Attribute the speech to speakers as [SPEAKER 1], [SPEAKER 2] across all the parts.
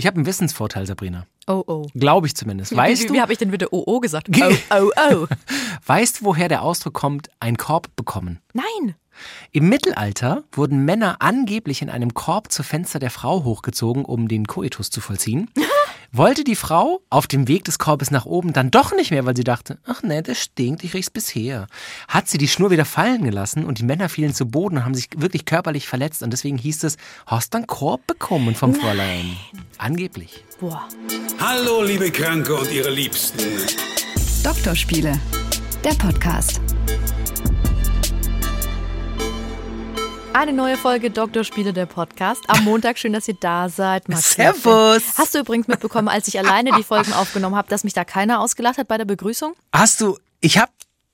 [SPEAKER 1] Ich habe einen Wissensvorteil, Sabrina.
[SPEAKER 2] Oh, oh.
[SPEAKER 1] Glaube ich zumindest. Weißt
[SPEAKER 2] wie,
[SPEAKER 1] du,
[SPEAKER 2] wie habe ich denn bitte oh, oh gesagt? Oh, oh, oh.
[SPEAKER 1] weißt du, woher der Ausdruck kommt, ein Korb bekommen?
[SPEAKER 2] Nein.
[SPEAKER 1] Im Mittelalter wurden Männer angeblich in einem Korb zur Fenster der Frau hochgezogen, um den Koitus zu vollziehen. Wollte die Frau auf dem Weg des Korbes nach oben dann doch nicht mehr, weil sie dachte, ach nee, das stinkt, ich riech's bisher. Hat sie die Schnur wieder fallen gelassen und die Männer fielen zu Boden und haben sich wirklich körperlich verletzt und deswegen hieß es, hast dann Korb bekommen vom
[SPEAKER 2] Nein.
[SPEAKER 1] Fräulein. Angeblich.
[SPEAKER 2] Boah.
[SPEAKER 3] Hallo, liebe Kranke und ihre Liebsten.
[SPEAKER 4] Doktorspiele, der Podcast.
[SPEAKER 2] Eine neue Folge Doktorspiele, der Podcast. Am Montag, schön, dass ihr da seid. Max
[SPEAKER 1] Servus.
[SPEAKER 2] Hast du übrigens mitbekommen, als ich alleine die Folgen aufgenommen habe, dass mich da keiner ausgelacht hat bei der Begrüßung?
[SPEAKER 1] Hast du, ich habe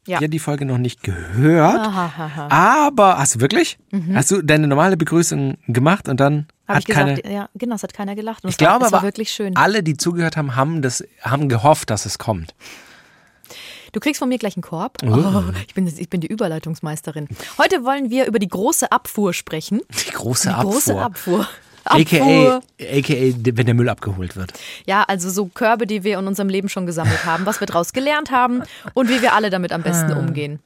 [SPEAKER 2] Ja.
[SPEAKER 1] ja. die Folge noch nicht gehört,
[SPEAKER 2] Aha, aha.
[SPEAKER 1] aber hast du wirklich? Hast du deine normale Begrüßung gemacht und dann
[SPEAKER 2] Habe
[SPEAKER 1] hat
[SPEAKER 2] ich gesagt,
[SPEAKER 1] keine...
[SPEAKER 2] ja, genau, es hat keiner gelacht. Und
[SPEAKER 1] Ich
[SPEAKER 2] war,
[SPEAKER 1] glaube
[SPEAKER 2] war
[SPEAKER 1] aber,
[SPEAKER 2] wirklich schön.
[SPEAKER 1] alle, die zugehört haben, haben, das, haben gehofft, dass es kommt.
[SPEAKER 2] Du kriegst von mir gleich einen Korb. Oh, ich, bin, ich bin die Überleitungsmeisterin. Heute wollen wir über die große Abfuhr sprechen.
[SPEAKER 1] Die große
[SPEAKER 2] Die
[SPEAKER 1] Abfuhr.
[SPEAKER 2] große Abfuhr.
[SPEAKER 1] AKA,
[SPEAKER 2] Abfuhr.
[SPEAKER 1] AKA, wenn der Müll abgeholt wird.
[SPEAKER 2] Ja, also so Körbe, die wir in unserem Leben schon gesammelt haben, was wir daraus gelernt haben und wie wir alle damit am besten
[SPEAKER 1] Ah.
[SPEAKER 2] umgehen.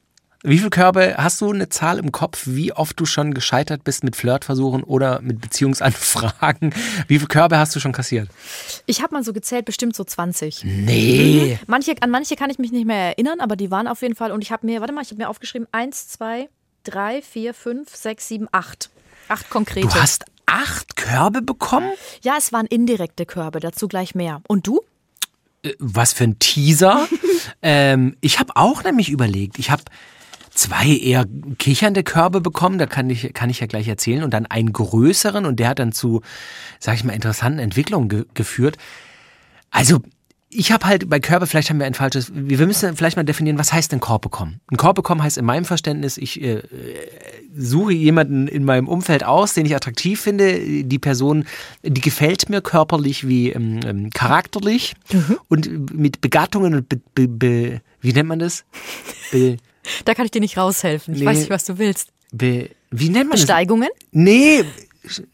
[SPEAKER 1] Wie viele Körbe, hast du eine Zahl im Kopf, wie oft du schon gescheitert bist mit Flirtversuchen oder mit Beziehungsanfragen? Wie viele Körbe hast du schon kassiert?
[SPEAKER 2] Ich habe mal so gezählt, bestimmt so 20.
[SPEAKER 1] Nee.
[SPEAKER 2] Manche, an manche kann ich mich nicht mehr erinnern, aber die waren auf jeden Fall. Und ich habe mir, warte mal, ich habe mir aufgeschrieben, eins, zwei, drei, vier, fünf, sechs, sieben, acht. Acht konkrete.
[SPEAKER 1] Du hast acht Körbe bekommen?
[SPEAKER 2] ja, es waren indirekte Körbe, dazu gleich mehr. Und du?
[SPEAKER 1] Äh, Was für ein Teaser. ähm, ich habe auch nämlich überlegt, ich habe zwei eher kichernde Körbe bekommen, da kann ich, kann ich ja gleich erzählen, und dann einen größeren und der hat dann zu, sag ich mal, interessanten Entwicklungen ge geführt. Also, ich habe halt bei Körbe, vielleicht haben wir ein falsches, wir müssen vielleicht mal definieren, was heißt denn Korb bekommen? Ein Korb bekommen heißt in meinem Verständnis, ich äh, suche jemanden in meinem Umfeld aus, den ich attraktiv finde. Die Person, die gefällt mir körperlich wie ähm, ähm, charakterlich und mit Begattungen und be, be, be, wie nennt man das? Be,
[SPEAKER 2] Da kann ich dir nicht raushelfen. Ich
[SPEAKER 1] Nee.
[SPEAKER 2] weiß nicht, was du willst.
[SPEAKER 1] be, wie nennt man das?
[SPEAKER 2] Besteigungen?
[SPEAKER 1] Nee,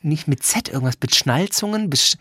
[SPEAKER 1] nicht mit Z, irgendwas, Beschnalzungen. Besch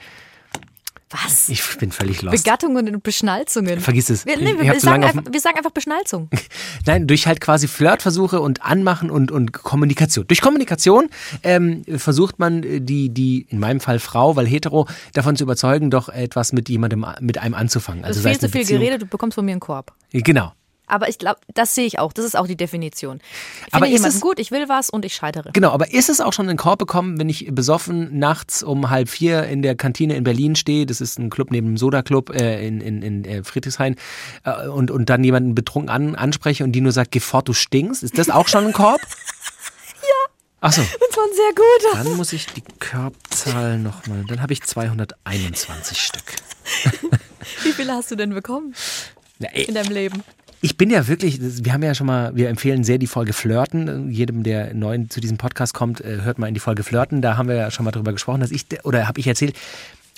[SPEAKER 2] Was?
[SPEAKER 1] ich bin völlig lost.
[SPEAKER 2] Begattungen und Beschnalzungen.
[SPEAKER 1] Vergiss es.
[SPEAKER 2] Wir, nee, wir, sagen
[SPEAKER 1] auf
[SPEAKER 2] einfach, wir sagen einfach Beschnalzung.
[SPEAKER 1] Nein, durch halt quasi Flirtversuche und Anmachen und, und Kommunikation. Durch Kommunikation ähm, versucht man äh, die, die, in meinem Fall Frau, weil hetero, davon zu überzeugen, doch etwas mit jemandem, mit einem anzufangen.
[SPEAKER 2] Du
[SPEAKER 1] Also
[SPEAKER 2] hast viel zu viel geredet, du bekommst von mir einen Korb.
[SPEAKER 1] Genau.
[SPEAKER 2] Aber ich glaube, das sehe ich auch. Das ist auch die Definition. Ich
[SPEAKER 1] Aber
[SPEAKER 2] finde
[SPEAKER 1] ist
[SPEAKER 2] jemanden
[SPEAKER 1] es-
[SPEAKER 2] gut, ich will was und ich scheitere.
[SPEAKER 1] Genau, aber ist es auch schon in den Korb bekommen, wenn ich besoffen nachts um halb vier in der Kantine in Berlin stehe, das ist ein Club neben dem Soda Club äh, in, in, in äh, Friedrichshain, äh, und, und dann jemanden betrunken an, anspreche und die nur sagt, geh fort, du stinkst, ist das auch schon ein Korb? ja. Ach so.
[SPEAKER 2] Das war sehr guter.
[SPEAKER 1] Dann muss ich die Körbzahl nochmal. Dann habe ich 221 Stück.
[SPEAKER 2] Wie viele hast du denn bekommen
[SPEAKER 1] ey,
[SPEAKER 2] in deinem Leben?
[SPEAKER 1] Ich bin ja wirklich, wir haben ja schon mal, wir empfehlen sehr die Folge Flirten. Jedem, der neu zu diesem Podcast kommt, äh, hört mal in die Folge Flirten. Da haben wir ja schon mal drüber gesprochen, dass ich, oder habe ich erzählt,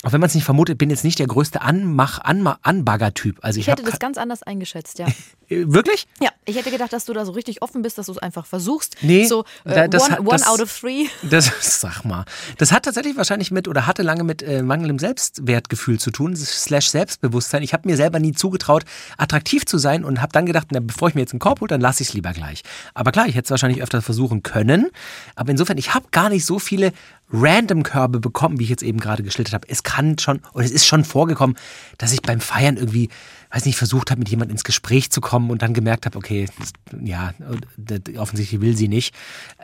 [SPEAKER 1] auch wenn man es nicht vermutet, bin jetzt nicht der größte Anmach, Anma, Anbagger-Typ. Also ich,
[SPEAKER 2] Ich hätte das ganz anders eingeschätzt, ja.
[SPEAKER 1] Wirklich?
[SPEAKER 2] Ja, ich hätte gedacht, dass du da so richtig offen bist, dass du es einfach versuchst.
[SPEAKER 1] Nee,
[SPEAKER 2] so äh,
[SPEAKER 1] da- das
[SPEAKER 2] one, one
[SPEAKER 1] das-
[SPEAKER 2] out of three.
[SPEAKER 1] Das, sag mal. Das hat tatsächlich wahrscheinlich mit oder hatte lange mit äh, mangelndem Selbstwertgefühl zu tun, slash Selbstbewusstsein. Ich habe mir selber nie zugetraut, attraktiv zu sein und habe dann gedacht, na, bevor ich mir jetzt einen Korb hole, dann lasse ich es lieber gleich. Aber klar, ich hätte es wahrscheinlich öfter versuchen können. Aber insofern, ich habe gar nicht so viele random Körbe bekommen, wie ich jetzt eben gerade geschildert habe. Es kann schon, oder es ist schon vorgekommen, dass ich beim Feiern irgendwie, weiß nicht, versucht habe, mit jemandem ins Gespräch zu kommen und dann gemerkt habe, okay, das, ja, das, offensichtlich will sie nicht.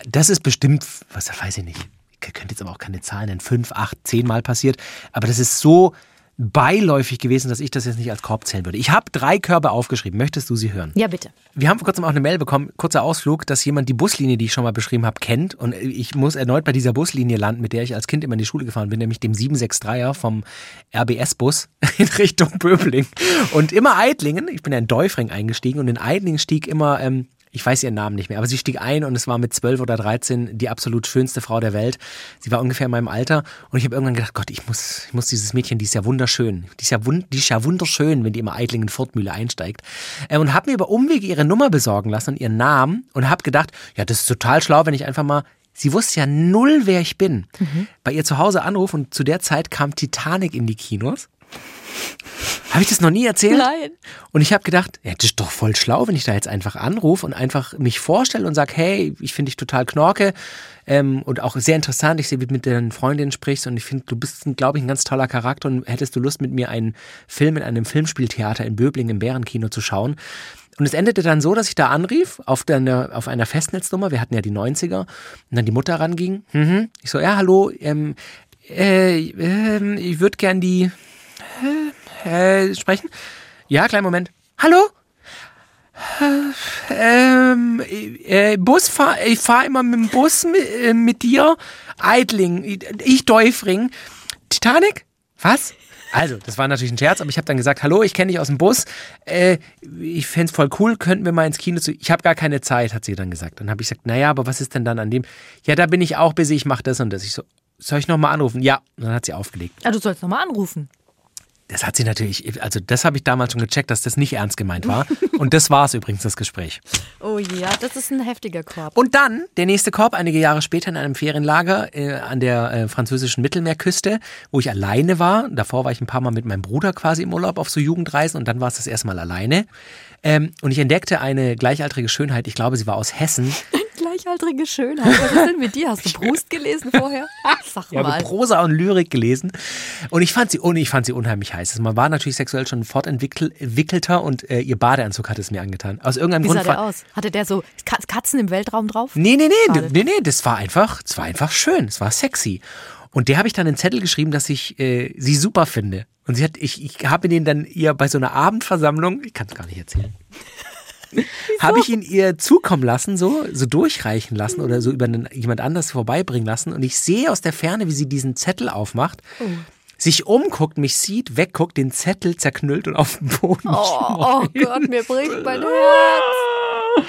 [SPEAKER 1] Das ist bestimmt, was weiß ich nicht. Ich könnte jetzt aber auch keine Zahlen nennen, fünf, acht, zehn Mal passiert. Aber das ist so beiläufig gewesen, dass ich das jetzt nicht als Korb zählen würde. Ich habe drei Körbe aufgeschrieben. Möchtest du sie hören?
[SPEAKER 2] Ja, bitte.
[SPEAKER 1] Wir haben vor kurzem auch eine Mail bekommen, kurzer Ausflug, dass jemand die Buslinie, die ich schon mal beschrieben habe, kennt. Und ich muss erneut bei dieser Buslinie landen, mit der ich als Kind immer in die Schule gefahren bin, nämlich dem 763er vom RBS-Bus in Richtung Böbling. Und immer Eidlingen, ich bin ja in Däufring eingestiegen und in Eidlingen stieg immer, ähm, ich weiß ihren Namen nicht mehr, aber sie stieg ein und es war mit 12 oder 13 die absolut schönste Frau der Welt. Sie war ungefähr in meinem Alter und ich habe irgendwann gedacht, Gott, ich muss, ich muss dieses Mädchen, die ist ja wunderschön. Die ist ja, wund, die ist ja wunderschön, wenn die immer Eidlingen Fortmühle einsteigt. Ähm, und habe mir über Umwege ihre Nummer besorgen lassen und ihren Namen und habe gedacht, ja, das ist total schlau, wenn ich einfach mal Sie wusste ja null, wer ich bin. Bei ihr zu Hause anruf und zu der Zeit kam Titanic in die Kinos. Habe ich das noch nie erzählt?
[SPEAKER 2] Nein.
[SPEAKER 1] Und ich habe gedacht, ja, das ist doch voll schlau, wenn ich da jetzt einfach anrufe und einfach mich vorstelle und sage, hey, ich finde dich total knorke ähm, und auch sehr interessant. Ich sehe, wie du mit deinen Freundinnen sprichst und ich finde, du bist, glaube ich, ein ganz toller Charakter und hättest du Lust, mit mir einen Film in einem Filmspieltheater in Böbling im Bärenkino zu schauen. Und es endete dann so, dass ich da anrief auf, der, auf einer Festnetznummer. Wir hatten ja die 90er. Und dann die Mutter ranging. Mhm. Ich so, ja, hallo, ähm, äh, ähm, ich würde gern die äh, äh, sprechen. Ja, kleinen Moment. Hallo? Äh, ähm, äh, Busfahr, ich fahre immer mit dem Bus mit, äh, mit dir. Eidling, ich Däufring. Titanic? Was? Also, das war natürlich ein Scherz, aber ich habe dann gesagt, hallo, ich kenne dich aus dem Bus. Äh, ich fände voll cool, könnten wir mal ins Kino zu. Ich habe gar keine Zeit, hat sie dann gesagt. Dann habe ich gesagt, naja, aber was ist denn dann an dem? Ja, da bin ich auch busy, ich mache das und das. Ich so, soll ich nochmal anrufen? Ja. Und dann hat sie aufgelegt.
[SPEAKER 2] Ja, du sollst nochmal anrufen.
[SPEAKER 1] Das hat sie natürlich, also das habe ich damals schon gecheckt, dass das nicht ernst gemeint war. Und das war es übrigens, das Gespräch.
[SPEAKER 2] Oh ja, das ist ein heftiger Korb.
[SPEAKER 1] Und dann der nächste Korb, einige Jahre später in einem Ferienlager äh, an der äh, französischen Mittelmeerküste, wo ich alleine war. Davor war ich ein paar Mal mit meinem Bruder quasi im Urlaub auf so Jugendreisen und dann war es das erste Mal alleine. Ähm, und ich entdeckte eine gleichaltrige Schönheit, ich glaube, sie war aus Hessen.
[SPEAKER 2] Gleichaltrige Schönheit. Was ist denn mit dir? Hast du Brust gelesen vorher? Sag
[SPEAKER 1] Ich habe
[SPEAKER 2] mal.
[SPEAKER 1] Prosa und Lyrik gelesen und ich fand sie, und ich fand sie unheimlich heiß. Also man war natürlich sexuell schon fortentwickelter und äh, ihr Badeanzug hat es mir angetan. Aus irgendeinem
[SPEAKER 2] Wie
[SPEAKER 1] Grund
[SPEAKER 2] sah der aus? Hatte der so Ka- Katzen im Weltraum drauf?
[SPEAKER 1] Nee, nee, nee, nee, nee, das war einfach, das war einfach schön, es war sexy. Und der habe ich dann einen Zettel geschrieben, dass ich äh, sie super finde. Und sie hat, ich, ich habe den dann ihr bei so einer Abendversammlung, ich kann es gar nicht erzählen, habe ich ihn ihr zukommen lassen, so, so durchreichen lassen oder so über einen, jemand anders vorbeibringen lassen. Und ich sehe aus der Ferne, wie sie diesen Zettel aufmacht, sich umguckt, mich sieht, wegguckt, den Zettel zerknüllt und auf den Boden
[SPEAKER 2] Oh, oh Gott, mir bricht mein Herz.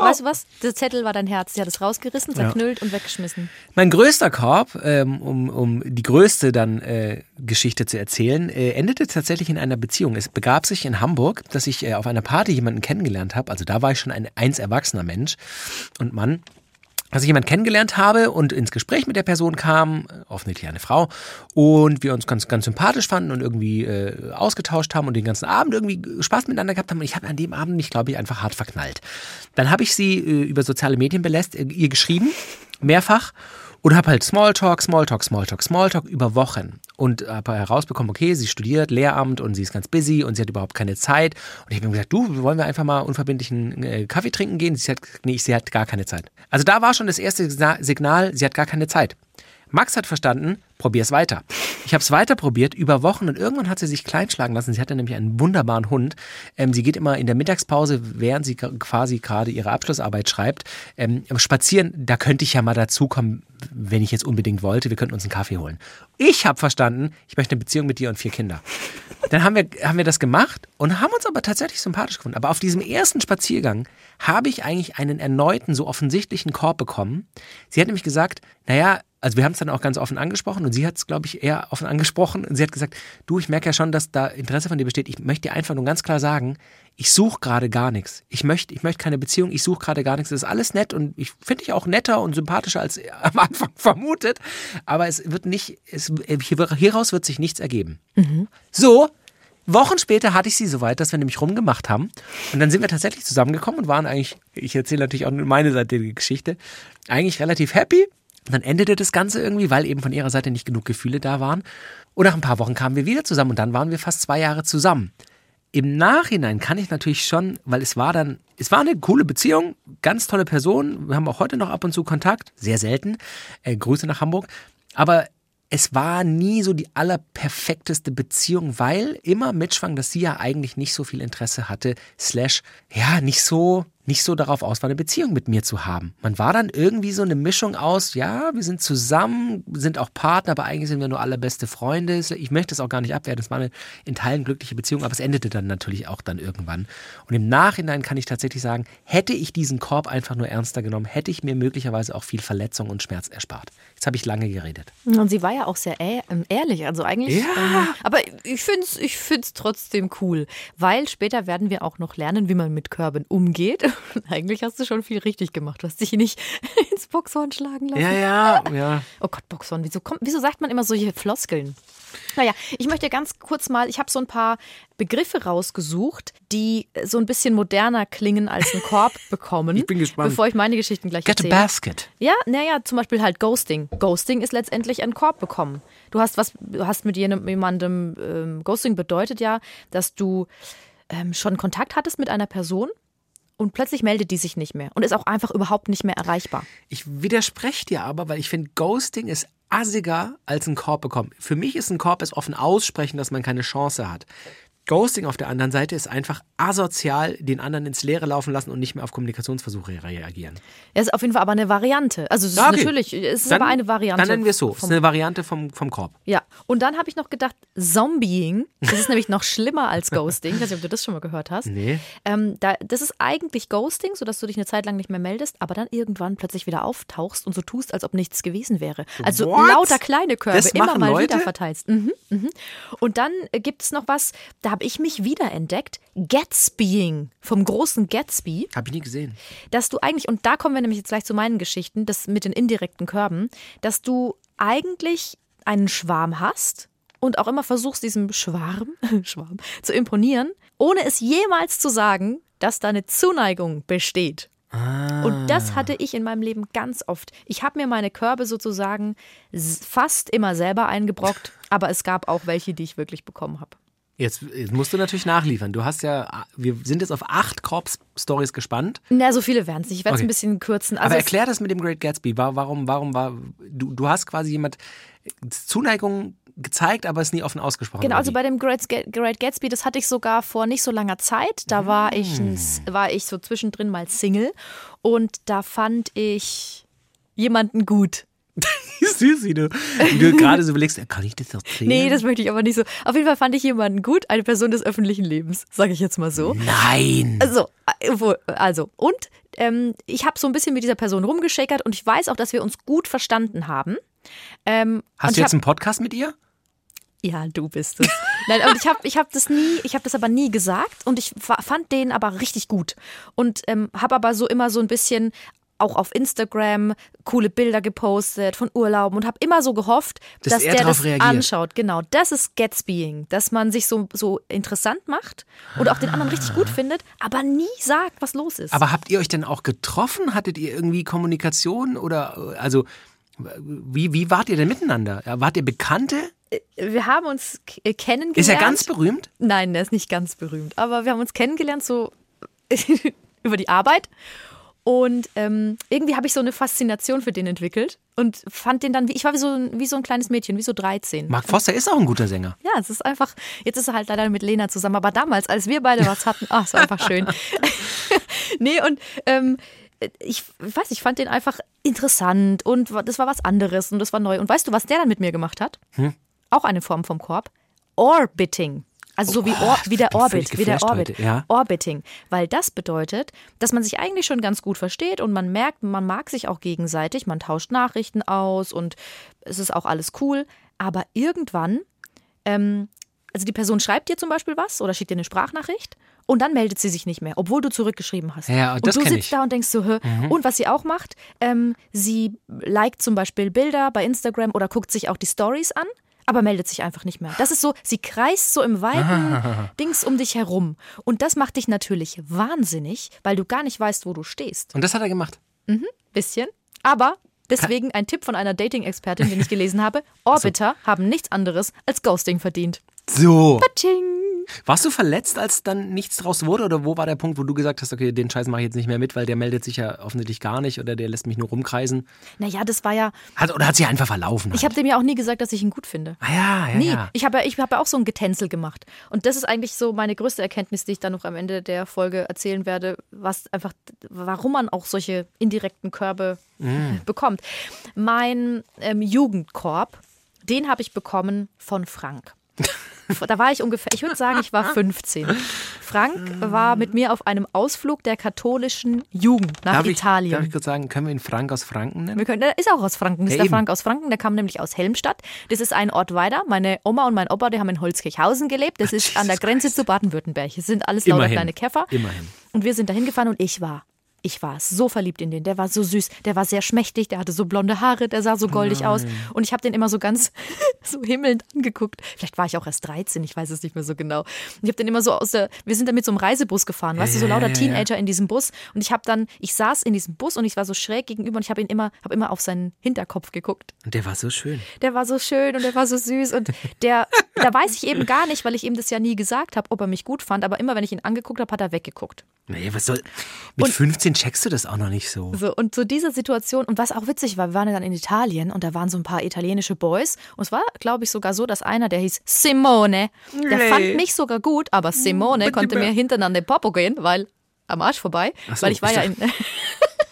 [SPEAKER 2] Weißt du was? Der Zettel war dein Herz. Sie hat es rausgerissen, zerknüllt und weggeschmissen.
[SPEAKER 1] Mein größter Korb, ähm, um, um die größte dann äh, Geschichte zu erzählen, äh, endete tatsächlich in einer Beziehung. Es begab sich in Hamburg, dass ich äh, auf einer Party jemanden kennengelernt habe. Also da war ich schon ein eins erwachsener Mensch und Mann. Dass ich jemanden kennengelernt habe und ins Gespräch mit der Person kam, äh, offensichtlich eine Frau, und wir uns ganz, ganz sympathisch fanden und irgendwie äh, ausgetauscht haben und den ganzen Abend irgendwie Spaß miteinander gehabt haben. Und ich habe an dem Abend mich, glaube ich, einfach hart verknallt. Dann habe ich sie äh, über soziale Medien belässt, äh, ihr geschrieben, mehrfach. Und habe halt Smalltalk, Smalltalk, Smalltalk, Smalltalk über Wochen. Und habe herausbekommen, okay, sie studiert Lehramt und sie ist ganz busy und sie hat überhaupt keine Zeit. Und ich habe mir gesagt, du, wollen wir einfach mal unverbindlichen äh, Kaffee trinken gehen? Sie hat, nee, sie hat gar keine Zeit. Also da war schon das erste Signa- Signal, sie hat gar keine Zeit. Max hat verstanden, probier's weiter. Ich habe es weiter probiert, über Wochen und irgendwann hat sie sich kleinschlagen lassen. Sie hatte nämlich einen wunderbaren Hund. Ähm, sie geht immer in der Mittagspause, während sie quasi gerade ihre Abschlussarbeit schreibt, ähm, spazieren. Da könnte ich ja mal dazukommen, wenn ich jetzt unbedingt wollte. Wir könnten uns einen Kaffee holen. Ich habe verstanden, ich möchte eine Beziehung mit dir und vier Kinder. Dann haben wir, haben wir das gemacht und haben uns aber tatsächlich sympathisch gefunden. Aber auf diesem ersten Spaziergang habe ich eigentlich einen erneuten, so offensichtlichen Korb bekommen. Sie hat nämlich gesagt, naja, also wir haben es dann auch ganz offen angesprochen und sie hat es, glaube ich, eher offen angesprochen. Und sie hat gesagt, du, ich merke ja schon, dass da Interesse von dir besteht. Ich möchte dir einfach nur ganz klar sagen, ich suche gerade gar nichts. Ich möchte, ich möchte keine Beziehung, ich suche gerade gar nichts. Das ist alles nett und ich finde dich auch netter und sympathischer als am Anfang vermutet. Aber es wird nicht, es, hier- hieraus wird sich nichts ergeben. So, Wochen später hatte ich sie soweit, dass wir nämlich rumgemacht haben. Und dann sind wir tatsächlich zusammengekommen und waren eigentlich, ich erzähle natürlich auch nur meine Seite der Geschichte, eigentlich relativ happy. Und dann endete das Ganze irgendwie, weil eben von ihrer Seite nicht genug Gefühle da waren. Und nach ein paar Wochen kamen wir wieder zusammen und dann waren wir fast zwei Jahre zusammen. Im Nachhinein kann ich natürlich schon, weil es war dann, es war eine coole Beziehung, ganz tolle Person. Wir haben auch heute noch ab und zu Kontakt, sehr selten. Äh, Grüße nach Hamburg. Aber es war nie so die allerperfekteste Beziehung, weil immer mitschwang, dass sie ja eigentlich nicht so viel Interesse hatte, slash, ja, nicht so, nicht so darauf aus war, eine Beziehung mit mir zu haben. Man war dann irgendwie so eine Mischung aus, ja, wir sind zusammen, sind auch Partner, aber eigentlich sind wir nur allerbeste Freunde. Ich möchte es auch gar nicht abwerten, es war eine in Teilen glückliche Beziehung, aber es endete dann natürlich auch dann irgendwann. Und im Nachhinein kann ich tatsächlich sagen, hätte ich diesen Korb einfach nur ernster genommen, hätte ich mir möglicherweise auch viel Verletzung und Schmerz erspart. Jetzt habe ich lange geredet.
[SPEAKER 2] Und sie war ja auch sehr ehr- ähm, ehrlich. Also eigentlich.
[SPEAKER 1] Ja.
[SPEAKER 2] Ähm, aber ich finde es ich find's trotzdem cool, weil später werden wir auch noch lernen, wie man mit Körben umgeht. Eigentlich hast du schon viel richtig gemacht. Du hast dich nicht ins Boxhorn schlagen lassen.
[SPEAKER 1] Ja, ja, ja.
[SPEAKER 2] Oh Gott, Boxhorn, wieso, kommt, wieso sagt man immer solche Floskeln? Naja, ich möchte ganz kurz mal, ich habe so ein paar Begriffe rausgesucht, die so ein bisschen moderner klingen als ein Korb bekommen.
[SPEAKER 1] Ich bin gespannt.
[SPEAKER 2] Bevor ich meine Geschichten gleich
[SPEAKER 1] Get a
[SPEAKER 2] erzähle.
[SPEAKER 1] basket.
[SPEAKER 2] Ja, naja, zum Beispiel halt Ghosting. Ghosting ist letztendlich ein Korb bekommen. Du hast was, du hast mit jemandem, ähm, Ghosting bedeutet ja, dass du ähm, schon Kontakt hattest mit einer Person und plötzlich meldet die sich nicht mehr und ist auch einfach überhaupt nicht mehr erreichbar.
[SPEAKER 1] Ich widerspreche dir aber, weil ich finde, Ghosting ist assiger als ein Korb bekommen. Für mich ist ein Korb es offen aussprechen, dass man keine Chance hat. Ghosting auf der anderen Seite ist einfach asozial, den anderen ins Leere laufen lassen und nicht mehr auf Kommunikationsversuche reagieren.
[SPEAKER 2] Es ist auf jeden Fall aber eine Variante. Also es ist
[SPEAKER 1] Ja, okay.
[SPEAKER 2] natürlich, es ist
[SPEAKER 1] Dann-
[SPEAKER 2] aber eine Variante.
[SPEAKER 1] Dann nennen wir es so. Es ist eine Variante vom, vom Korb.
[SPEAKER 2] Ja, und dann habe ich noch gedacht, Zombieing, das ist nämlich noch schlimmer als Ghosting. Ich weiß nicht, ob du das schon mal gehört hast.
[SPEAKER 1] Nee.
[SPEAKER 2] Ähm, da, das ist eigentlich Ghosting, sodass du dich eine Zeit lang nicht mehr meldest, aber dann irgendwann plötzlich wieder auftauchst und so tust, als ob nichts gewesen wäre. Also
[SPEAKER 1] What?
[SPEAKER 2] lauter kleine Körbe
[SPEAKER 1] Das
[SPEAKER 2] immer mal
[SPEAKER 1] Leute?
[SPEAKER 2] wieder verteilst. Mhm, mhm. Und dann gibt es noch was, da habe ich mich wiederentdeckt, Gatsbying vom großen Gatsby
[SPEAKER 1] Habe ich nie gesehen.
[SPEAKER 2] dass du eigentlich, und da kommen wir nämlich jetzt gleich zu meinen Geschichten, das mit den indirekten Körben, dass du eigentlich einen Schwarm hast und auch immer versuchst, diesem Schwarm, Schwarm zu imponieren, ohne es jemals zu sagen, dass da eine Zuneigung besteht. Und das hatte ich in meinem Leben ganz oft. Ich habe mir meine Körbe sozusagen fast immer selber eingebrockt, aber es gab auch welche, die ich wirklich bekommen habe.
[SPEAKER 1] Jetzt, jetzt musst du natürlich nachliefern. Du hast ja, wir sind jetzt auf acht Korb-Stories gespannt.
[SPEAKER 2] Na, so viele werden es nicht. Ich werde es
[SPEAKER 1] Okay.
[SPEAKER 2] ein bisschen kürzen.
[SPEAKER 1] Aber
[SPEAKER 2] Also es-
[SPEAKER 1] erklär das mit dem Great Gatsby. War- Warum, warum war, du, du hast quasi jemand Zuneigung gezeigt, aber es nie offen ausgesprochen.
[SPEAKER 2] Genau, also bei dem Great, Great Gatsby, das hatte ich sogar vor nicht so langer Zeit. Da war ich, ein, war ich so zwischendrin mal Single und da fand ich jemanden gut.
[SPEAKER 1] Süß, wie du, wie du gerade so überlegst, kann ich das erzählen?
[SPEAKER 2] Nee, das möchte ich aber nicht so. Auf jeden Fall fand ich jemanden gut, eine Person des öffentlichen Lebens, sage ich jetzt mal so.
[SPEAKER 1] Nein.
[SPEAKER 2] Also, äh, also und ähm, ich habe so ein bisschen mit dieser Person rumgeschäkert und ich weiß auch, dass wir uns gut verstanden haben. Ähm,
[SPEAKER 1] Hast du jetzt
[SPEAKER 2] hab-
[SPEAKER 1] einen Podcast mit ihr?
[SPEAKER 2] Ja, du bist es. Nein, und ich habe ich hab das nie, ich habe das aber nie gesagt und ich fa- fand den aber richtig gut und ähm, habe aber so immer so ein bisschen auch auf Instagram coole Bilder gepostet von Urlauben und habe immer so gehofft,
[SPEAKER 1] Dass
[SPEAKER 2] dass
[SPEAKER 1] er
[SPEAKER 2] der das
[SPEAKER 1] reagiert.
[SPEAKER 2] anschaut. Genau, das ist Gatsbying, dass man sich so, so interessant macht und auch den anderen richtig gut findet, aber nie sagt, was los ist.
[SPEAKER 1] Aber habt ihr euch denn auch getroffen? Hattet ihr irgendwie Kommunikation oder äh, also wie, wie wart ihr denn miteinander? Wart ihr Bekannte?
[SPEAKER 2] wir haben uns äh, kennengelernt.
[SPEAKER 1] Ist er ganz berühmt?
[SPEAKER 2] Nein, der ist nicht ganz berühmt. Aber wir haben uns kennengelernt so über die Arbeit. Und ähm, irgendwie habe ich so eine Faszination für den entwickelt und fand den dann, wie, ich war wie so, ein- wie so ein kleines Mädchen, wie so 13.
[SPEAKER 1] Mark Foster ist auch ein guter Sänger.
[SPEAKER 2] Ja, es ist einfach, jetzt ist er halt leider mit Lena zusammen, aber damals, als wir beide was hatten, ach, es war einfach schön. nee, und ähm, ich weiß, ich fand den einfach interessant und das war was anderes und das war neu. Und weißt du, was der dann mit mir gemacht hat? Auch eine Form vom Korb. Orbiting. Also so wie, Or wie der Orbit, wie der Orbit.
[SPEAKER 1] heute, ja.
[SPEAKER 2] Orbiting. Weil das bedeutet, dass man sich eigentlich schon ganz gut versteht und man merkt, man mag sich auch gegenseitig, man tauscht Nachrichten aus und es ist auch alles cool. Aber irgendwann, ähm, also die Person schreibt dir zum Beispiel was oder schickt dir eine Sprachnachricht und dann meldet sie sich nicht mehr, obwohl du zurückgeschrieben hast.
[SPEAKER 1] Ja,
[SPEAKER 2] und
[SPEAKER 1] das
[SPEAKER 2] du sitzt
[SPEAKER 1] ich.
[SPEAKER 2] da und denkst so, hä? und was sie auch macht, ähm, sie liked zum Beispiel Bilder bei Instagram oder guckt sich auch die Stories an. Aber meldet sich einfach nicht mehr. Das ist so, sie kreist so im weiten Dings um dich herum. Und das macht dich natürlich wahnsinnig, weil du gar nicht weißt, wo du stehst.
[SPEAKER 1] Und das hat er gemacht.
[SPEAKER 2] Bisschen. Aber deswegen ein Tipp von einer Dating-Expertin, den ich gelesen habe: Orbiter haben nichts anderes als Ghosting verdient.
[SPEAKER 1] So.
[SPEAKER 2] Tsching.
[SPEAKER 1] Warst du verletzt, als dann nichts draus wurde? Oder wo war der Punkt, wo du gesagt hast, okay, den Scheiß mache ich jetzt nicht mehr mit, weil der meldet sich ja offensichtlich gar nicht oder der lässt mich nur rumkreisen?
[SPEAKER 2] Naja, das war ja.
[SPEAKER 1] Hat, oder hat sich einfach verlaufen?
[SPEAKER 2] Ich habe dem ja auch nie gesagt, dass ich ihn gut finde.
[SPEAKER 1] ah, ja, ja,
[SPEAKER 2] Nie.
[SPEAKER 1] ja.
[SPEAKER 2] Ich habe ja, ich hab ja auch so ein Getänzel gemacht. Und das ist eigentlich so meine größte Erkenntnis, die ich dann noch am Ende der Folge erzählen werde, was einfach, warum man auch solche indirekten Körbe
[SPEAKER 1] Mm.
[SPEAKER 2] bekommt. Mein ähm, Jugendkorb, den habe ich bekommen von Frank. da war ich ungefähr, ich würde sagen, ich war 15. Frank war mit mir auf einem Ausflug der katholischen Jugend nach
[SPEAKER 1] darf
[SPEAKER 2] Italien.
[SPEAKER 1] Ich, darf ich kurz sagen, können wir ihn Frank aus Franken nennen?
[SPEAKER 2] Wir können, der ist auch aus Franken.
[SPEAKER 1] Ja,
[SPEAKER 2] der. Frank aus Franken. Der kam nämlich aus Helmstadt. Das ist ein Ort weiter. Meine Oma und mein Opa, die haben in Holzkirchhausen gelebt. Das ist an der
[SPEAKER 1] Jesus
[SPEAKER 2] Grenze
[SPEAKER 1] Christ.
[SPEAKER 2] zu Baden-Württemberg. Das sind alles lauter
[SPEAKER 1] Immerhin.
[SPEAKER 2] kleine Käfer.
[SPEAKER 1] Immerhin.
[SPEAKER 2] Und wir sind da hingefahren und ich war. Ich war so verliebt in den. Der war so süß, der war sehr schmächtig, der hatte so blonde Haare, der sah so goldig aus. Und ich habe den immer so ganz so himmelnd angeguckt. Vielleicht war ich auch erst 13, ich weiß es nicht mehr so genau. Und ich habe den immer so aus der, wir sind da mit so einem Reisebus gefahren, weißt du, so
[SPEAKER 1] Ja,
[SPEAKER 2] lauter
[SPEAKER 1] ja, ja.
[SPEAKER 2] Teenager in diesem Bus. Und ich habe dann, ich saß in diesem Bus und ich war so schräg gegenüber und ich habe ihn immer, habe immer auf seinen Hinterkopf geguckt
[SPEAKER 1] Und der war so schön.
[SPEAKER 2] der war so schön und der war so süß und der, da weiß ich eben gar nicht, weil ich ihm das ja nie gesagt habe, ob er mich gut fand, aber immer wenn ich ihn angeguckt habe, hat er weggeguckt.
[SPEAKER 1] Naja, was soll. Mit
[SPEAKER 2] Und-
[SPEAKER 1] 15 checkst du das auch noch nicht so.
[SPEAKER 2] So, und so diese Situation, und was auch witzig war, wir waren dann in Italien und da waren so ein paar italienische Boys und es war, glaube ich, sogar so, dass einer, der hieß Simone, der
[SPEAKER 1] Nee.
[SPEAKER 2] fand mich sogar gut, aber Simone
[SPEAKER 1] bitte
[SPEAKER 2] konnte mir hinten an den Popo gehen, weil am Arsch vorbei,
[SPEAKER 1] Ach so,
[SPEAKER 2] weil ich war
[SPEAKER 1] ich
[SPEAKER 2] ja in,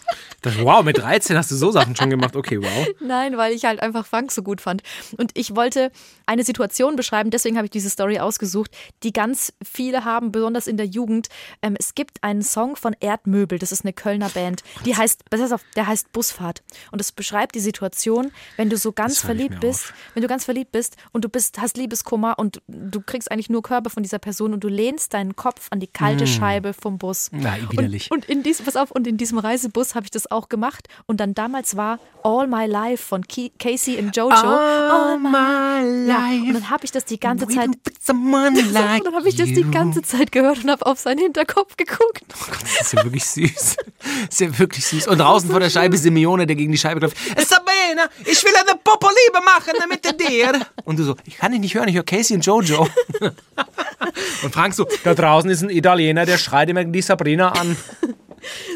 [SPEAKER 1] Das, wow, mit 13 hast du so Sachen schon gemacht. Okay, wow.
[SPEAKER 2] Nein, weil ich halt einfach Funk so gut fand. Und ich wollte eine Situation beschreiben, deswegen habe ich diese Story ausgesucht, die ganz viele haben, besonders in der Jugend. Ähm, es gibt einen Song von Erdmöbel, das ist eine Kölner Band, die heißt, auf, der heißt Busfahrt. Und es beschreibt die Situation, wenn du so ganz verliebt bist,
[SPEAKER 1] auf.
[SPEAKER 2] wenn du ganz verliebt bist und du bist, hast Liebeskummer und du kriegst eigentlich nur Körper von dieser Person und du lehnst deinen Kopf an die kalte Scheibe vom Bus.
[SPEAKER 1] Na, widerlich.
[SPEAKER 2] Und, und in diesem, pass auf, und in diesem Reisebus habe ich das auch gemacht. Und dann damals war All My Life von Ki- Casey und Jojo.
[SPEAKER 1] All my
[SPEAKER 2] Ja, und
[SPEAKER 1] life.
[SPEAKER 2] dann habe ich das die ganze Zeit.
[SPEAKER 1] like
[SPEAKER 2] Und dann habe ich das die ganze Zeit gehört und habe auf seinen Hinterkopf geguckt.
[SPEAKER 1] Das ist ja wirklich süß. Das ist ja wirklich süß. Und draußen vor der Scheibe Simeone, der gegen die Scheibe klopft. Sabine, ich will eine Popo Liebe machen mit dir. Und du so, ich kann dich nicht hören, ich höre Casey und Jojo. Und Frank so, da draußen ist ein Italiener, der schreit immer die Sabrina an.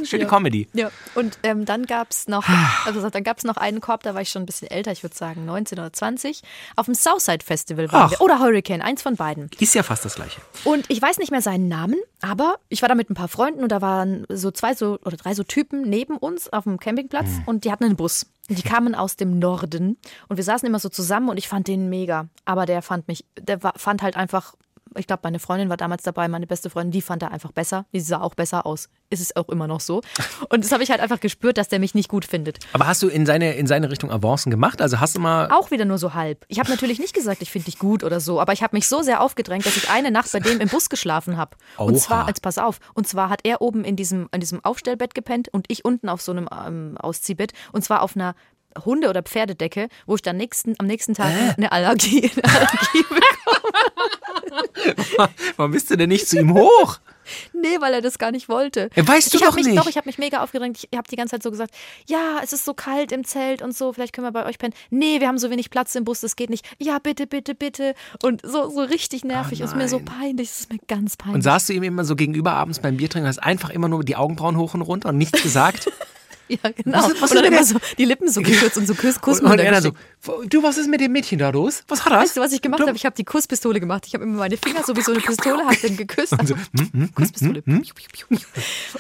[SPEAKER 1] Schöne Comedy.
[SPEAKER 2] Ja, und ähm, dann gab es noch, also dann gab's noch einen Korb, da war ich schon ein bisschen älter, ich würde sagen 19 oder 20. Auf dem Southside Festival waren
[SPEAKER 1] Ach.
[SPEAKER 2] wir. Oder Hurricane, eins von beiden.
[SPEAKER 1] Ist ja fast das Gleiche.
[SPEAKER 2] Und ich weiß nicht mehr seinen Namen, aber ich war da mit ein paar Freunden und da waren so zwei so oder drei so Typen neben uns auf dem Campingplatz und die hatten einen Bus. Die kamen aus dem Norden und wir saßen immer so zusammen und ich fand den mega. Aber der fand mich, der war, fand halt einfach, ich glaube, meine Freundin war damals dabei, meine beste Freundin, die fand er einfach besser. Die sah auch besser aus. Ist es auch immer noch so. Und das habe ich halt einfach gespürt, dass der mich nicht gut findet.
[SPEAKER 1] Aber hast du in seine, in seine Richtung Avancen gemacht? Also hast du mal.
[SPEAKER 2] Auch wieder nur so halb. Ich habe natürlich nicht gesagt, ich finde dich gut oder so, aber ich habe mich so sehr aufgedrängt, dass ich eine Nacht bei dem im Bus geschlafen habe. Und zwar, jetzt pass auf, und zwar hat er oben in diesem, in diesem Aufstellbett gepennt und ich unten auf so einem ähm, Ausziehbett und zwar auf einer Hunde- oder Pferdedecke, wo ich dann nächsten, am nächsten Tag eine Allergie, eine Allergie
[SPEAKER 1] Warum bist du denn nicht zu ihm hoch?
[SPEAKER 2] Nee, weil er das gar nicht wollte.
[SPEAKER 1] Weißt du
[SPEAKER 2] ich
[SPEAKER 1] doch
[SPEAKER 2] mich,
[SPEAKER 1] nicht.
[SPEAKER 2] Doch, ich habe mich mega aufgedrängt. Ich habe die ganze Zeit so gesagt, ja, es ist so kalt im Zelt und so, vielleicht können wir bei euch pennen. Nee, wir haben so wenig Platz im Bus, das geht nicht. Ja, bitte, bitte, bitte. Und so, so richtig nervig. ist mir so peinlich, es ist mir ganz peinlich.
[SPEAKER 1] Und saßt du ihm immer so gegenüber abends beim Bier trinken, hast einfach immer nur die Augenbrauen hoch und runter und nichts gesagt?
[SPEAKER 2] ja, genau.
[SPEAKER 1] Was- was
[SPEAKER 2] und dann immer so die Lippen so gekürzt und so Kuss, Kuss
[SPEAKER 1] und, und er dann so, du, was ist mit dem Mädchen da los? Was hat er?
[SPEAKER 2] Weißt du, was ich gemacht habe? Ich habe die Kusspistole gemacht. Ich habe immer meine Finger so wie so eine Pistole, habe den geküsst. Also, Kusspistole.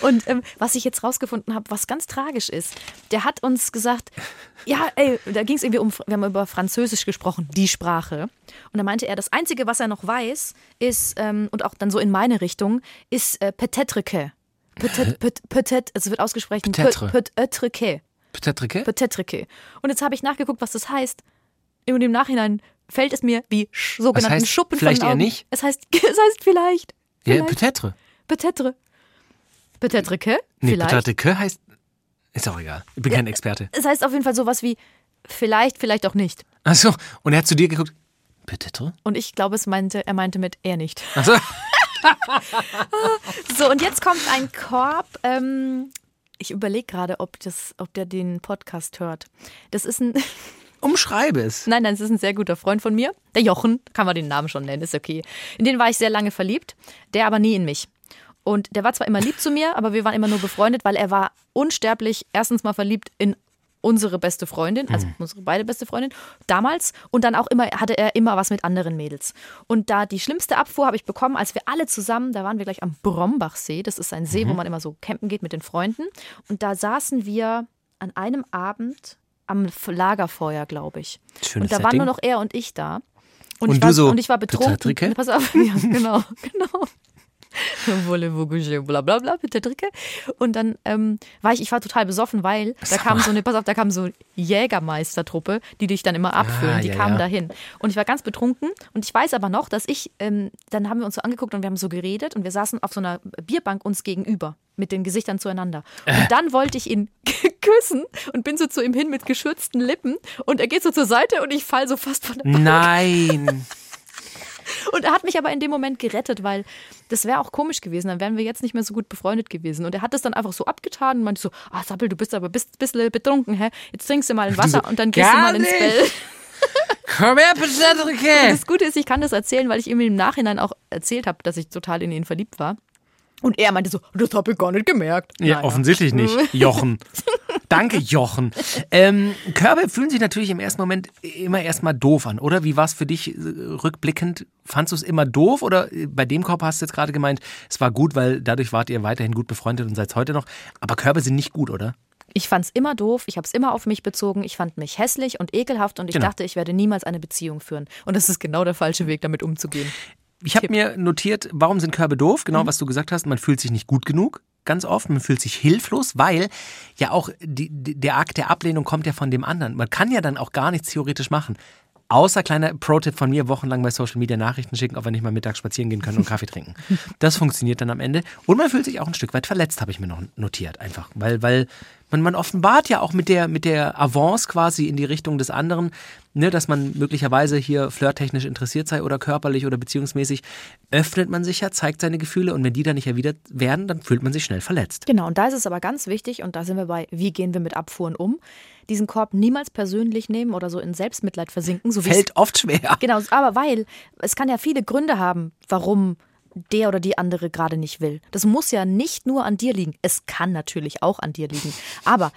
[SPEAKER 2] Und ähm, was ich jetzt rausgefunden habe, was ganz tragisch ist, der hat uns gesagt, ja, ey, da ging es irgendwie um, wir haben über Französisch gesprochen, die Sprache. Und da meinte er, das Einzige, was er noch weiß, ist, ähm, und auch dann so in meine Richtung, ist äh, peut-être que. Peut-être, peut- peut-être, also es wird ausgesprochen,
[SPEAKER 1] Peut-être.
[SPEAKER 2] que.
[SPEAKER 1] Peut-être?
[SPEAKER 2] Peut-être que. Und jetzt habe ich nachgeguckt, was das heißt. Und im Nachhinein fällt es mir wie sogenannten
[SPEAKER 1] heißt
[SPEAKER 2] Schuppen
[SPEAKER 1] vielleicht
[SPEAKER 2] von den
[SPEAKER 1] eher nicht?
[SPEAKER 2] Es heißt, es heißt vielleicht.
[SPEAKER 1] Ja,
[SPEAKER 2] Vielleicht.
[SPEAKER 1] peut-être.
[SPEAKER 2] Peut-être. Peut-être que.
[SPEAKER 1] Nee, peut-être que heißt. Ist auch egal. Ich bin kein Experte.
[SPEAKER 2] Es heißt auf jeden Fall sowas wie vielleicht, vielleicht auch nicht.
[SPEAKER 1] Achso, und er hat zu dir geguckt. Peut-être?
[SPEAKER 2] Und ich glaube, es meinte, er meinte mit er nicht.
[SPEAKER 1] Achso.
[SPEAKER 2] So, und jetzt kommt ein Korb. Ähm, ich überlege gerade, ob, das- ob der den Podcast hört. Das ist ein.
[SPEAKER 1] Umschreibe es.
[SPEAKER 2] Nein, nein, es ist ein sehr guter Freund von mir. Der Jochen, kann man den Namen schon nennen, ist okay. In den war ich sehr lange verliebt, der aber nie in mich. Und der war zwar immer lieb zu mir, aber wir waren immer nur befreundet, weil er war unsterblich erstens mal verliebt in unsere beste Freundin, also unsere beide beste Freundin, damals. Und dann auch immer hatte er immer was mit anderen Mädels. Und da die schlimmste Abfuhr habe ich bekommen, als wir alle zusammen, da waren wir gleich am Brombachsee. Das ist ein See, wo man immer so campen geht mit den Freunden. Und da saßen wir an einem Abend am Lagerfeuer, glaube ich.
[SPEAKER 1] Schönes
[SPEAKER 2] und da waren nur noch er und ich da.
[SPEAKER 1] Und
[SPEAKER 2] ich
[SPEAKER 1] du
[SPEAKER 2] war,
[SPEAKER 1] so,
[SPEAKER 2] und ich war betrunken. Pass auf, ja, genau, genau. Voulez-vous coucher, bla bla bla, bitte drücke. Und dann ähm, war ich, ich war total besoffen, weil da kam so eine, pass auf, da kam so Jägermeistertruppe, die dich dann immer abfüllen,
[SPEAKER 1] Ah,
[SPEAKER 2] die
[SPEAKER 1] ja,
[SPEAKER 2] kamen
[SPEAKER 1] ja.
[SPEAKER 2] dahin. Und ich war ganz betrunken und ich weiß aber noch, dass ich, ähm, dann haben wir uns so angeguckt und wir haben so geredet und wir saßen auf so einer Bierbank uns gegenüber mit den Gesichtern zueinander. Und dann wollte ich ihn küssen und bin so zu ihm hin mit geschürzten Lippen und er geht so zur Seite und ich fall so fast von der
[SPEAKER 1] Nein.
[SPEAKER 2] Und er hat mich aber in dem Moment gerettet, weil das wäre auch komisch gewesen. Dann wären wir jetzt nicht mehr so gut befreundet gewesen. Und er hat das dann einfach so abgetan und meinte so, ah Sappel, du bist aber ein bisschen betrunken, hä? Jetzt trinkst du mal ein Wasser und dann gehst du mal ins
[SPEAKER 1] nicht.
[SPEAKER 2] Bett.
[SPEAKER 1] Komm her, Peut-être.
[SPEAKER 2] Das Gute ist, ich kann das erzählen, weil ich ihm im Nachhinein auch erzählt habe, dass ich total in ihn verliebt war. Und er meinte so, das habe ich gar nicht gemerkt.
[SPEAKER 1] Ja,
[SPEAKER 2] Naja.
[SPEAKER 1] offensichtlich nicht. Jochen. Danke, Jochen. Ähm, Körbe fühlen sich natürlich im ersten Moment immer erstmal doof an, oder? Wie war es für dich äh, rückblickend? Fandst du es immer doof oder äh, bei dem Korb hast du jetzt gerade gemeint, es war gut, weil dadurch wart ihr weiterhin gut befreundet und seid heute noch. Aber Körbe sind nicht gut, oder?
[SPEAKER 2] Ich fand es immer doof, ich habe es immer auf mich bezogen, ich fand mich hässlich und ekelhaft und ich
[SPEAKER 1] Genau.
[SPEAKER 2] dachte, ich werde niemals eine Beziehung führen. Und das ist genau der falsche Weg, damit umzugehen.
[SPEAKER 1] Ich habe mir notiert, warum sind Körbe doof? Genau, was du gesagt hast. Man fühlt sich nicht gut genug. Ganz oft, man fühlt sich hilflos, weil ja auch die, der Akt der Ablehnung kommt ja von dem anderen. Man kann ja dann auch gar nichts theoretisch machen. Außer kleiner Pro-Tipp von mir, wochenlang bei Social Media Nachrichten schicken, ob wir nicht mal mittags spazieren gehen können und Kaffee trinken. Das funktioniert dann am Ende. Und man fühlt sich auch ein Stück weit verletzt, habe ich mir noch notiert, einfach. Weil, weil man, man offenbart ja auch mit der, mit der Avance quasi in die Richtung des anderen, ne, dass man möglicherweise hier flirttechnisch interessiert sei oder körperlich oder beziehungsmäßig, öffnet man sich ja, zeigt seine Gefühle und wenn die dann nicht erwidert werden, dann fühlt man sich schnell verletzt.
[SPEAKER 2] Genau, und da ist es aber ganz wichtig, und da sind wir bei, wie gehen wir mit Abfuhren um, diesen Korb niemals persönlich nehmen oder so in Selbstmitleid versinken. So
[SPEAKER 1] Fällt oft schwer.
[SPEAKER 2] Genau, aber weil es kann ja viele Gründe haben, warum der oder die andere gerade nicht will. Das muss ja nicht nur an dir liegen. Es kann natürlich auch an dir liegen. Aber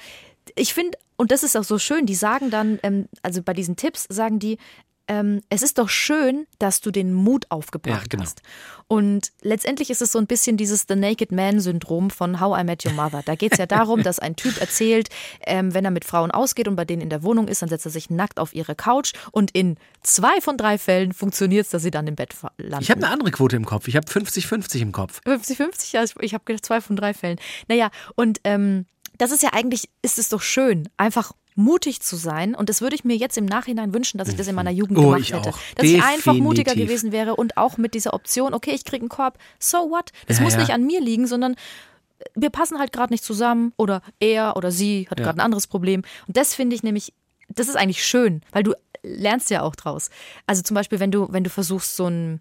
[SPEAKER 2] ich finde, und das ist auch so schön, die sagen dann, ähm, also bei diesen Tipps sagen die, ähm, es ist doch schön, dass du den Mut aufgebracht
[SPEAKER 1] Ja, genau.
[SPEAKER 2] hast. Und letztendlich ist es so ein bisschen dieses The Naked Man-Syndrom von How I Met Your Mother. Da geht es ja darum, dass ein Typ erzählt, ähm, wenn er mit Frauen ausgeht und bei denen in der Wohnung ist, dann setzt er sich nackt auf ihre Couch und in zwei von drei Fällen funktioniert es, dass sie dann im Bett landen.
[SPEAKER 1] Ich habe eine andere Quote im Kopf. Ich habe 50-50 im Kopf.
[SPEAKER 2] 50-50, ja, ich habe gedacht, zwei von drei Fällen. Naja, und ähm, das ist ja eigentlich, ist es doch schön, einfach mutig zu sein. Und das würde ich mir jetzt im Nachhinein wünschen, dass ich das in meiner Jugend
[SPEAKER 1] Oh,
[SPEAKER 2] gemacht hätte. Dass ich einfach mutiger
[SPEAKER 1] Definitiv.
[SPEAKER 2] gewesen wäre und auch mit dieser Option, okay, ich kriege einen Korb, so what? Das
[SPEAKER 1] Ja,
[SPEAKER 2] muss
[SPEAKER 1] ja.
[SPEAKER 2] nicht an mir liegen, sondern wir passen halt gerade nicht zusammen oder er oder sie hat
[SPEAKER 1] Ja.
[SPEAKER 2] gerade ein anderes Problem. Und das finde ich nämlich, das ist eigentlich schön, weil du lernst ja auch draus. Also zum Beispiel, wenn du, wenn du versuchst, so ein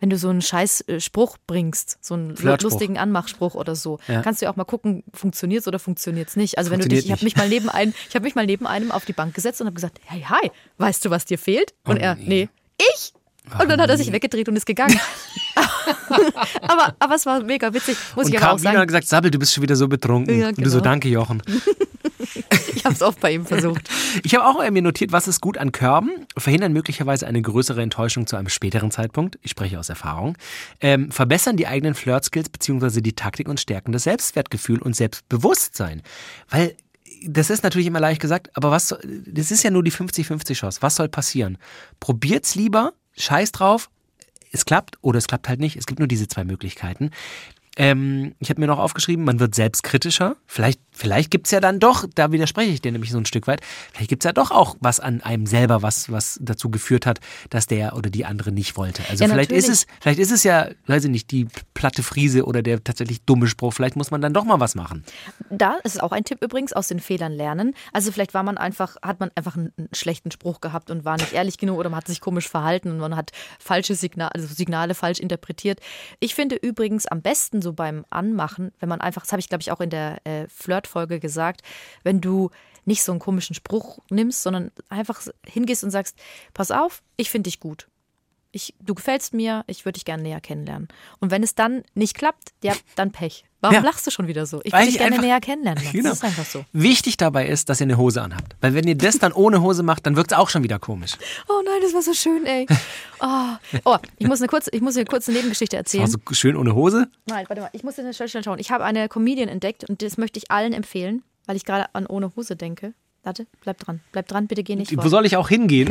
[SPEAKER 2] wenn du so einen scheiß äh, Spruch bringst, so einen lustigen Anmachspruch oder so,
[SPEAKER 1] Ja.
[SPEAKER 2] kannst du ja auch mal gucken, funktioniert's oder funktioniert's nicht. Also wenn du dich,
[SPEAKER 1] Funktioniert
[SPEAKER 2] ich habe mich mal neben einem, ich habe mich mal neben einem auf die Bank gesetzt und habe gesagt, hey, hi, weißt du, was dir fehlt? Und
[SPEAKER 1] Oh
[SPEAKER 2] er,
[SPEAKER 1] nee,
[SPEAKER 2] ich. Und dann hat er sich weggedreht und ist gegangen. aber, aber es war mega witzig, muss
[SPEAKER 1] Und
[SPEAKER 2] ich aber auch sagen.
[SPEAKER 1] gesagt, Sabbel, du bist schon wieder so betrunken.
[SPEAKER 2] Ja,
[SPEAKER 1] Und du so,
[SPEAKER 2] genau.
[SPEAKER 1] danke, Jochen.
[SPEAKER 2] Ich habe es oft bei ihm versucht.
[SPEAKER 1] Ich habe auch mir notiert, was ist gut an Körben? Verhindern möglicherweise eine größere Enttäuschung zu einem späteren Zeitpunkt. Ich spreche aus Erfahrung. Ähm, verbessern die eigenen Flirt-Skills beziehungsweise die Taktik und stärken das Selbstwertgefühl und Selbstbewusstsein. Weil das ist natürlich immer leicht gesagt, aber was das ist ja nur die 50-50 Chance. Was soll passieren? Probiert's lieber, scheiß drauf, es klappt oder es klappt halt nicht. Es gibt nur diese zwei Möglichkeiten. Ähm, ich habe mir noch aufgeschrieben, man wird selbstkritischer. Vielleicht, vielleicht gibt es ja dann doch, da widerspreche ich dir nämlich so ein Stück weit, vielleicht gibt es ja doch auch was an einem selber, was, was dazu geführt hat, dass der oder die andere nicht wollte. Also
[SPEAKER 2] Ja,
[SPEAKER 1] vielleicht ist
[SPEAKER 2] natürlich.
[SPEAKER 1] es, vielleicht ist es ja, weiß ich nicht, die platte Friese oder der tatsächlich dumme Spruch. Vielleicht muss man dann doch mal was machen.
[SPEAKER 2] Da ist auch ein Tipp übrigens, aus den Fehlern lernen. Also vielleicht war man einfach, hat man einfach einen, einen schlechten Spruch gehabt und war nicht ehrlich genug oder man hat sich komisch verhalten und man hat falsche Signale, also Signale falsch interpretiert. Ich finde übrigens am besten so beim Anmachen, wenn man einfach, das habe ich glaube ich auch in der äh, Flirt-Folge gesagt, wenn du nicht so einen komischen Spruch nimmst, sondern einfach hingehst und sagst, pass auf, ich finde dich gut. Ich, du gefällst mir, ich würde dich gerne näher kennenlernen. Und wenn es dann nicht klappt, ja, dann Pech. Warum
[SPEAKER 1] Ja.
[SPEAKER 2] lachst du schon wieder so? Ich würde
[SPEAKER 1] ich
[SPEAKER 2] dich gerne
[SPEAKER 1] einfach-
[SPEAKER 2] näher kennenlernen.
[SPEAKER 1] Genau.
[SPEAKER 2] Das ist einfach so.
[SPEAKER 1] Wichtig dabei ist, dass ihr eine Hose anhabt. Weil wenn ihr das dann ohne Hose macht, dann wirkt es auch schon wieder komisch.
[SPEAKER 2] Oh nein, das war so schön, ey. Oh, oh ich muss eine kurze, ich muss dir eine kurze Nebengeschichte erzählen.
[SPEAKER 1] Also schön ohne Hose.
[SPEAKER 2] Nein, warte mal, ich muss dir schnell, schnell schauen. Ich habe eine Comedian entdeckt und das möchte ich allen empfehlen, weil ich gerade an ohne Hose denke. Warte, bleib dran. Bleib dran, bitte geh nicht
[SPEAKER 1] Wo soll ich auch hingehen?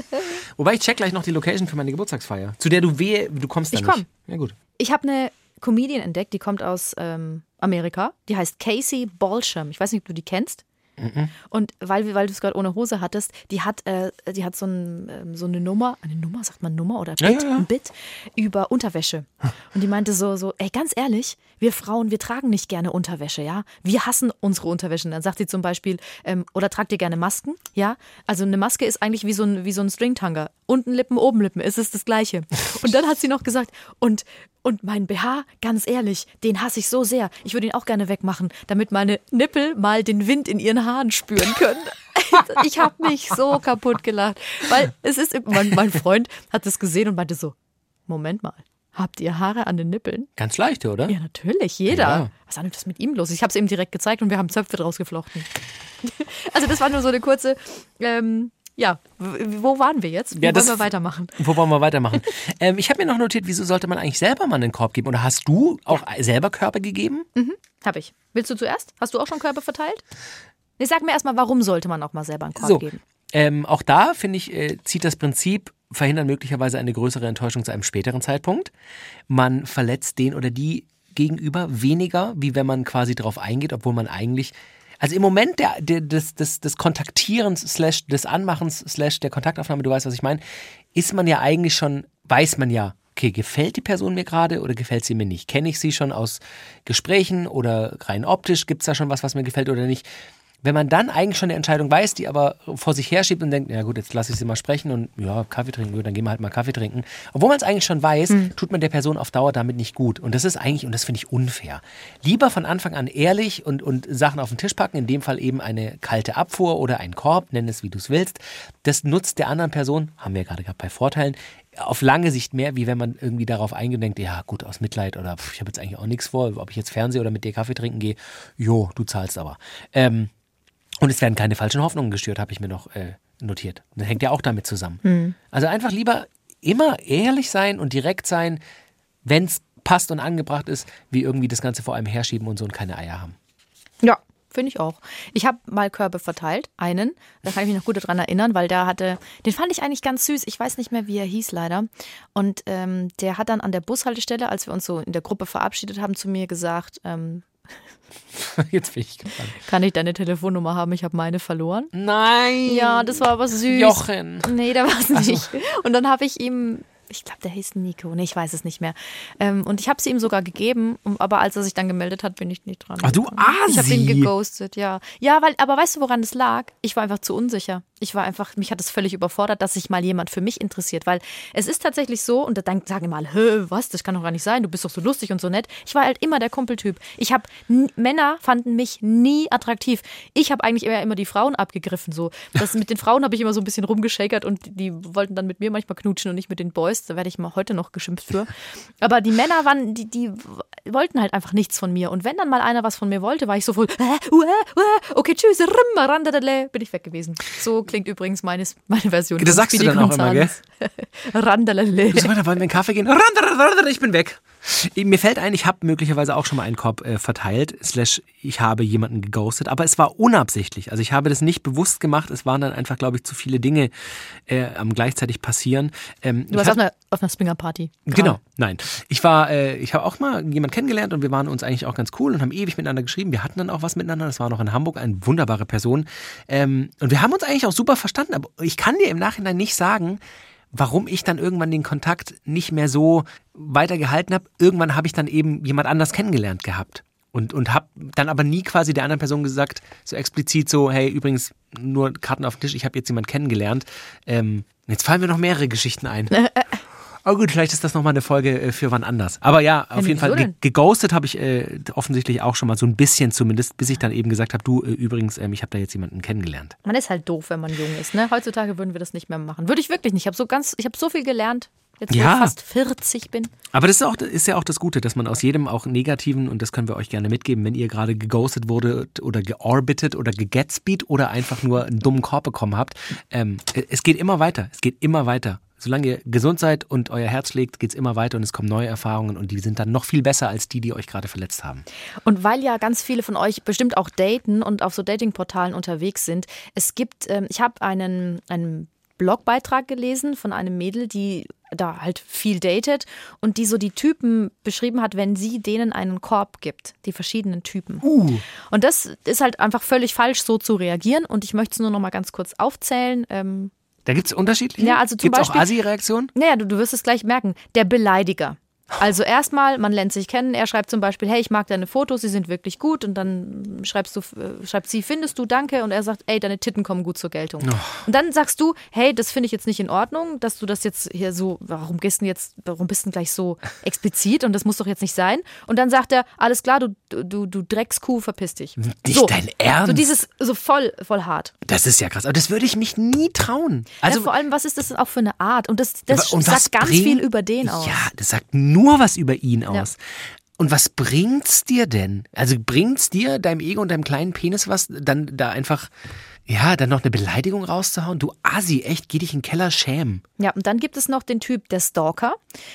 [SPEAKER 1] Wobei ich check gleich noch die Location für meine Geburtstagsfeier. Zu der du wehe, du kommst da
[SPEAKER 2] Ich
[SPEAKER 1] nicht.
[SPEAKER 2] komm.
[SPEAKER 1] Ja gut.
[SPEAKER 2] Ich habe eine Comedian entdeckt, die kommt aus ähm, Amerika. Die heißt Casey Balsham. Ich weiß nicht, ob du die kennst. Und weil, weil du es gerade ohne Hose hattest, die hat, äh, die hat so, ein, ähm, so eine Nummer, eine Nummer, sagt man Nummer oder
[SPEAKER 1] Ja,
[SPEAKER 2] Bit,
[SPEAKER 1] ja, ja.
[SPEAKER 2] ein Bit über Unterwäsche. Und die meinte so, so, ey, ganz ehrlich, wir Frauen, wir tragen nicht gerne Unterwäsche, ja. Wir hassen unsere Unterwäsche. Und dann sagt sie zum Beispiel, ähm, oder tragt ihr gerne Masken, ja. Also eine Maske ist eigentlich wie so ein, wie so ein Stringtanger. Unten Lippen, oben Lippen, ist es das Gleiche. Und dann hat sie noch gesagt, und und mein BH, ganz ehrlich, den hasse ich so sehr. Ich würde ihn auch gerne wegmachen, damit meine Nippel mal den Wind in ihren Haaren spüren können. Ich habe mich so kaputt gelacht, weil es ist mein, mein Freund hat es gesehen und meinte so: Moment mal, habt ihr Haare an den Nippeln?
[SPEAKER 1] Ganz leicht, oder?
[SPEAKER 2] Ja, natürlich, jeder.
[SPEAKER 1] Ja.
[SPEAKER 2] Was ist denn das mit ihm los? Ich habe es ihm direkt gezeigt und wir haben Zöpfe draus geflochten. Also das war nur so eine kurze. Ähm, ja, wo waren wir jetzt? Wie
[SPEAKER 1] Ja,
[SPEAKER 2] wollen wir weitermachen?
[SPEAKER 1] Wo wollen wir weitermachen? ähm, ich habe mir noch notiert, wieso sollte man eigentlich selber mal einen Korb geben? Oder hast du auch selber Körper gegeben?
[SPEAKER 2] Habe ich. Willst du zuerst? Hast du auch schon Körbe verteilt? Nee, sag mir erstmal, warum sollte man auch mal selber einen Korb
[SPEAKER 1] So,
[SPEAKER 2] geben?
[SPEAKER 1] ähm, auch da finde ich, äh, zieht das Prinzip verhindern möglicherweise eine größere Enttäuschung zu einem späteren Zeitpunkt. Man verletzt den oder die gegenüber weniger, wie wenn man quasi darauf eingeht, obwohl man eigentlich also im Moment der, der, des, des, des Kontaktierens, slash des Anmachens, slash der Kontaktaufnahme, du weißt, was ich meine, ist man ja eigentlich schon, weiß man ja, okay, gefällt die Person mir gerade oder gefällt sie mir nicht? Kenne ich sie schon aus Gesprächen oder rein optisch? Gibt es da schon was, was mir gefällt oder nicht? Wenn man dann eigentlich schon eine Entscheidung weiß, die aber vor sich herschiebt und denkt, ja gut, jetzt lasse ich sie mal sprechen und ja, Kaffee trinken, gut, dann gehen wir halt mal Kaffee trinken. Obwohl man es eigentlich schon weiß, tut man der Person auf Dauer damit nicht gut. Und das ist eigentlich, und das finde ich unfair. Lieber von Anfang an ehrlich und, und Sachen auf den Tisch packen, in dem Fall eben eine kalte Abfuhr oder einen Korb, nenn es wie du es willst. Das nutzt der anderen Person, haben wir ja gerade gehabt bei Vorteilen, auf lange Sicht mehr, wie wenn man irgendwie darauf eingeht und denkt, ja gut, aus Mitleid oder pff, ich habe jetzt eigentlich auch nichts vor, ob ich jetzt Fernseh oder mit dir Kaffee trinken gehe, jo, du zahlst aber. Ähm, und es werden keine falschen Hoffnungen gestört, habe ich mir noch äh, notiert. Das hängt ja auch damit zusammen. Also einfach lieber immer ehrlich sein und direkt sein, wenn es passt und angebracht ist, wie irgendwie das Ganze vor einem herschieben und so und keine Eier haben.
[SPEAKER 2] Ja, finde ich auch. Ich habe mal Körbe verteilt, einen. Da kann ich mich noch gut daran erinnern, weil der hatte, den fand ich eigentlich ganz süß. Ich weiß nicht mehr, wie er hieß leider. Und ähm, der hat dann an der Bushaltestelle, als wir uns so in der Gruppe verabschiedet haben, zu mir gesagt, ähm,
[SPEAKER 1] Jetzt bin ich gespannt.
[SPEAKER 2] kann ich deine Telefonnummer haben? Ich habe meine verloren.
[SPEAKER 1] Nein!
[SPEAKER 2] Ja, das war aber süß.
[SPEAKER 1] Jochen!
[SPEAKER 2] Nee, der war es nicht. Und dann habe ich ihm, ich glaube, der hieß Nico. Nee, ich weiß es nicht mehr. Ähm, und ich habe sie ihm sogar gegeben, aber als er sich dann gemeldet hat, bin ich nicht dran.
[SPEAKER 1] Ach, du
[SPEAKER 2] gekommen. Ich habe ihn
[SPEAKER 1] Asi.
[SPEAKER 2] geghostet, ja. Ja, weil, aber weißt du, woran es lag? Ich war einfach zu unsicher. Ich war einfach, mich hat es völlig überfordert, dass sich mal jemand für mich interessiert, weil es ist tatsächlich so, und da dann sagen immer alle, Hö, was, das kann doch gar nicht sein, du bist doch so lustig und so nett. Ich war halt immer der Kumpeltyp. Ich habe, Männer fanden mich nie attraktiv. Ich habe eigentlich eher immer die Frauen abgegriffen, so. Das, mit den Frauen habe ich immer so ein bisschen rumgeschakert und die wollten dann mit mir manchmal knutschen und nicht mit den Boys. Da werde ich mal heute noch geschimpft für. Aber die Männer waren, die, die wollten halt einfach nichts von mir. Und wenn dann mal einer was von mir wollte, war ich so voll, äh, uh, uh, okay, tschüss, rim, bin ich weg gewesen. So klingt übrigens meines, meine Version.
[SPEAKER 1] Das sagst du dann auch immer, gell?
[SPEAKER 2] Randalale.
[SPEAKER 1] So, da wollen wir einen Kaffee gehen. Ich bin weg. Mir fällt ein, ich habe möglicherweise auch schon mal einen Korb äh, verteilt, slash ich habe jemanden geghostet, aber es war unabsichtlich. Also ich habe das nicht bewusst gemacht, es waren dann einfach, glaube ich, zu viele Dinge äh, am gleichzeitig passieren. Ähm,
[SPEAKER 2] Du warst auf einer, auf einer Springer-Party.
[SPEAKER 1] Genau, nein. Ich war, äh, ich habe auch mal jemanden kennengelernt und wir waren uns eigentlich auch ganz cool und haben ewig miteinander geschrieben. Wir hatten dann auch was miteinander. Das war noch in Hamburg eine wunderbare Person. Ähm, und wir haben uns eigentlich auch super verstanden. Aber ich kann dir im Nachhinein nicht sagen, warum ich dann irgendwann den Kontakt nicht mehr so weitergehalten habe. Irgendwann habe ich dann eben jemand anders kennengelernt gehabt. Und, und habe dann aber nie quasi der anderen Person gesagt, so explizit so, hey, übrigens, nur Karten auf den Tisch, ich habe jetzt jemanden kennengelernt. Ähm, jetzt fallen mir noch mehrere Geschichten ein. Oh gut, vielleicht ist das nochmal eine Folge äh, für wann anders. Aber ja, auf
[SPEAKER 2] Ja,
[SPEAKER 1] jeden Fall, ge geghostet habe ich äh, offensichtlich auch schon mal so ein bisschen zumindest, bis ich dann eben gesagt habe, du, äh, übrigens, ähm, ich habe da jetzt jemanden kennengelernt.
[SPEAKER 2] Man ist halt doof, wenn man jung ist. Ne? Heutzutage würden wir das nicht mehr machen. Würde ich wirklich nicht. Ich habe so ganz, ich habe so viel gelernt, jetzt wo
[SPEAKER 1] Ja.
[SPEAKER 2] ich fast 40 bin.
[SPEAKER 1] Aber das ist, auch, ist ja auch das Gute, dass man aus jedem auch negativen, und das können wir euch gerne mitgeben, wenn ihr gerade geghostet wurde oder georbitet oder gegatspeed oder einfach nur einen dummen Korb bekommen habt, ähm, es geht immer weiter. Es geht immer weiter. Solange ihr gesund seid und euer Herz schlägt, geht's immer weiter und es kommen neue Erfahrungen und die sind dann noch viel besser als die, die euch gerade verletzt haben.
[SPEAKER 2] Und weil ja ganz viele von euch bestimmt auch daten und auf so Datingportalen unterwegs sind, es gibt, ähm, ich habe einen, einen Blogbeitrag gelesen von einem Mädel, die da halt viel datet und die so die Typen beschrieben hat, wenn sie denen einen Korb gibt, die verschiedenen Typen.
[SPEAKER 1] Uh.
[SPEAKER 2] Und das ist halt einfach völlig falsch, so zu reagieren. Und ich möchte es nur noch mal ganz kurz aufzählen. Ähm,
[SPEAKER 1] Da gibt's unterschiedliche?
[SPEAKER 2] Ja, also zum
[SPEAKER 1] gibt's auch
[SPEAKER 2] Beispiel-
[SPEAKER 1] Asi-Reaktionen?
[SPEAKER 2] naja, du, du wirst es gleich merken. Der Beleidiger. Also erstmal, man lernt sich kennen. Er schreibt zum Beispiel, hey, ich mag deine Fotos, sie sind wirklich gut. Und dann schreibst du, äh, schreibt sie, findest du, danke. Und er sagt, ey, deine Titten kommen gut zur Geltung. Und dann sagst du, hey, das finde ich jetzt nicht in Ordnung, dass du das jetzt hier so, warum gehst du jetzt, warum bist du denn gleich so explizit? Und das muss doch jetzt nicht sein. Und dann sagt er, alles klar, du, du, du Dreckskuh, verpiss dich.
[SPEAKER 1] Nicht
[SPEAKER 2] so,
[SPEAKER 1] dein Ernst?
[SPEAKER 2] So dieses, so voll, voll hart.
[SPEAKER 1] Das ist ja krass. Aber das würde ich mich nie trauen. Also,
[SPEAKER 2] ja, vor allem, was ist das auch für eine Art? Und das, das
[SPEAKER 1] und
[SPEAKER 2] sagt ganz
[SPEAKER 1] bringt-
[SPEAKER 2] viel über den aus.
[SPEAKER 1] Ja, das sagt nur was über ihn aus. Und was bringt's dir denn? Also bringt's dir, deinem Ego und deinem kleinen Penis was, dann da einfach, ja, dann noch eine Beleidigung rauszuhauen? Du Asi, echt, geh dich in den Keller schämen.
[SPEAKER 2] Ja, und dann gibt es noch den Typ der Stalker.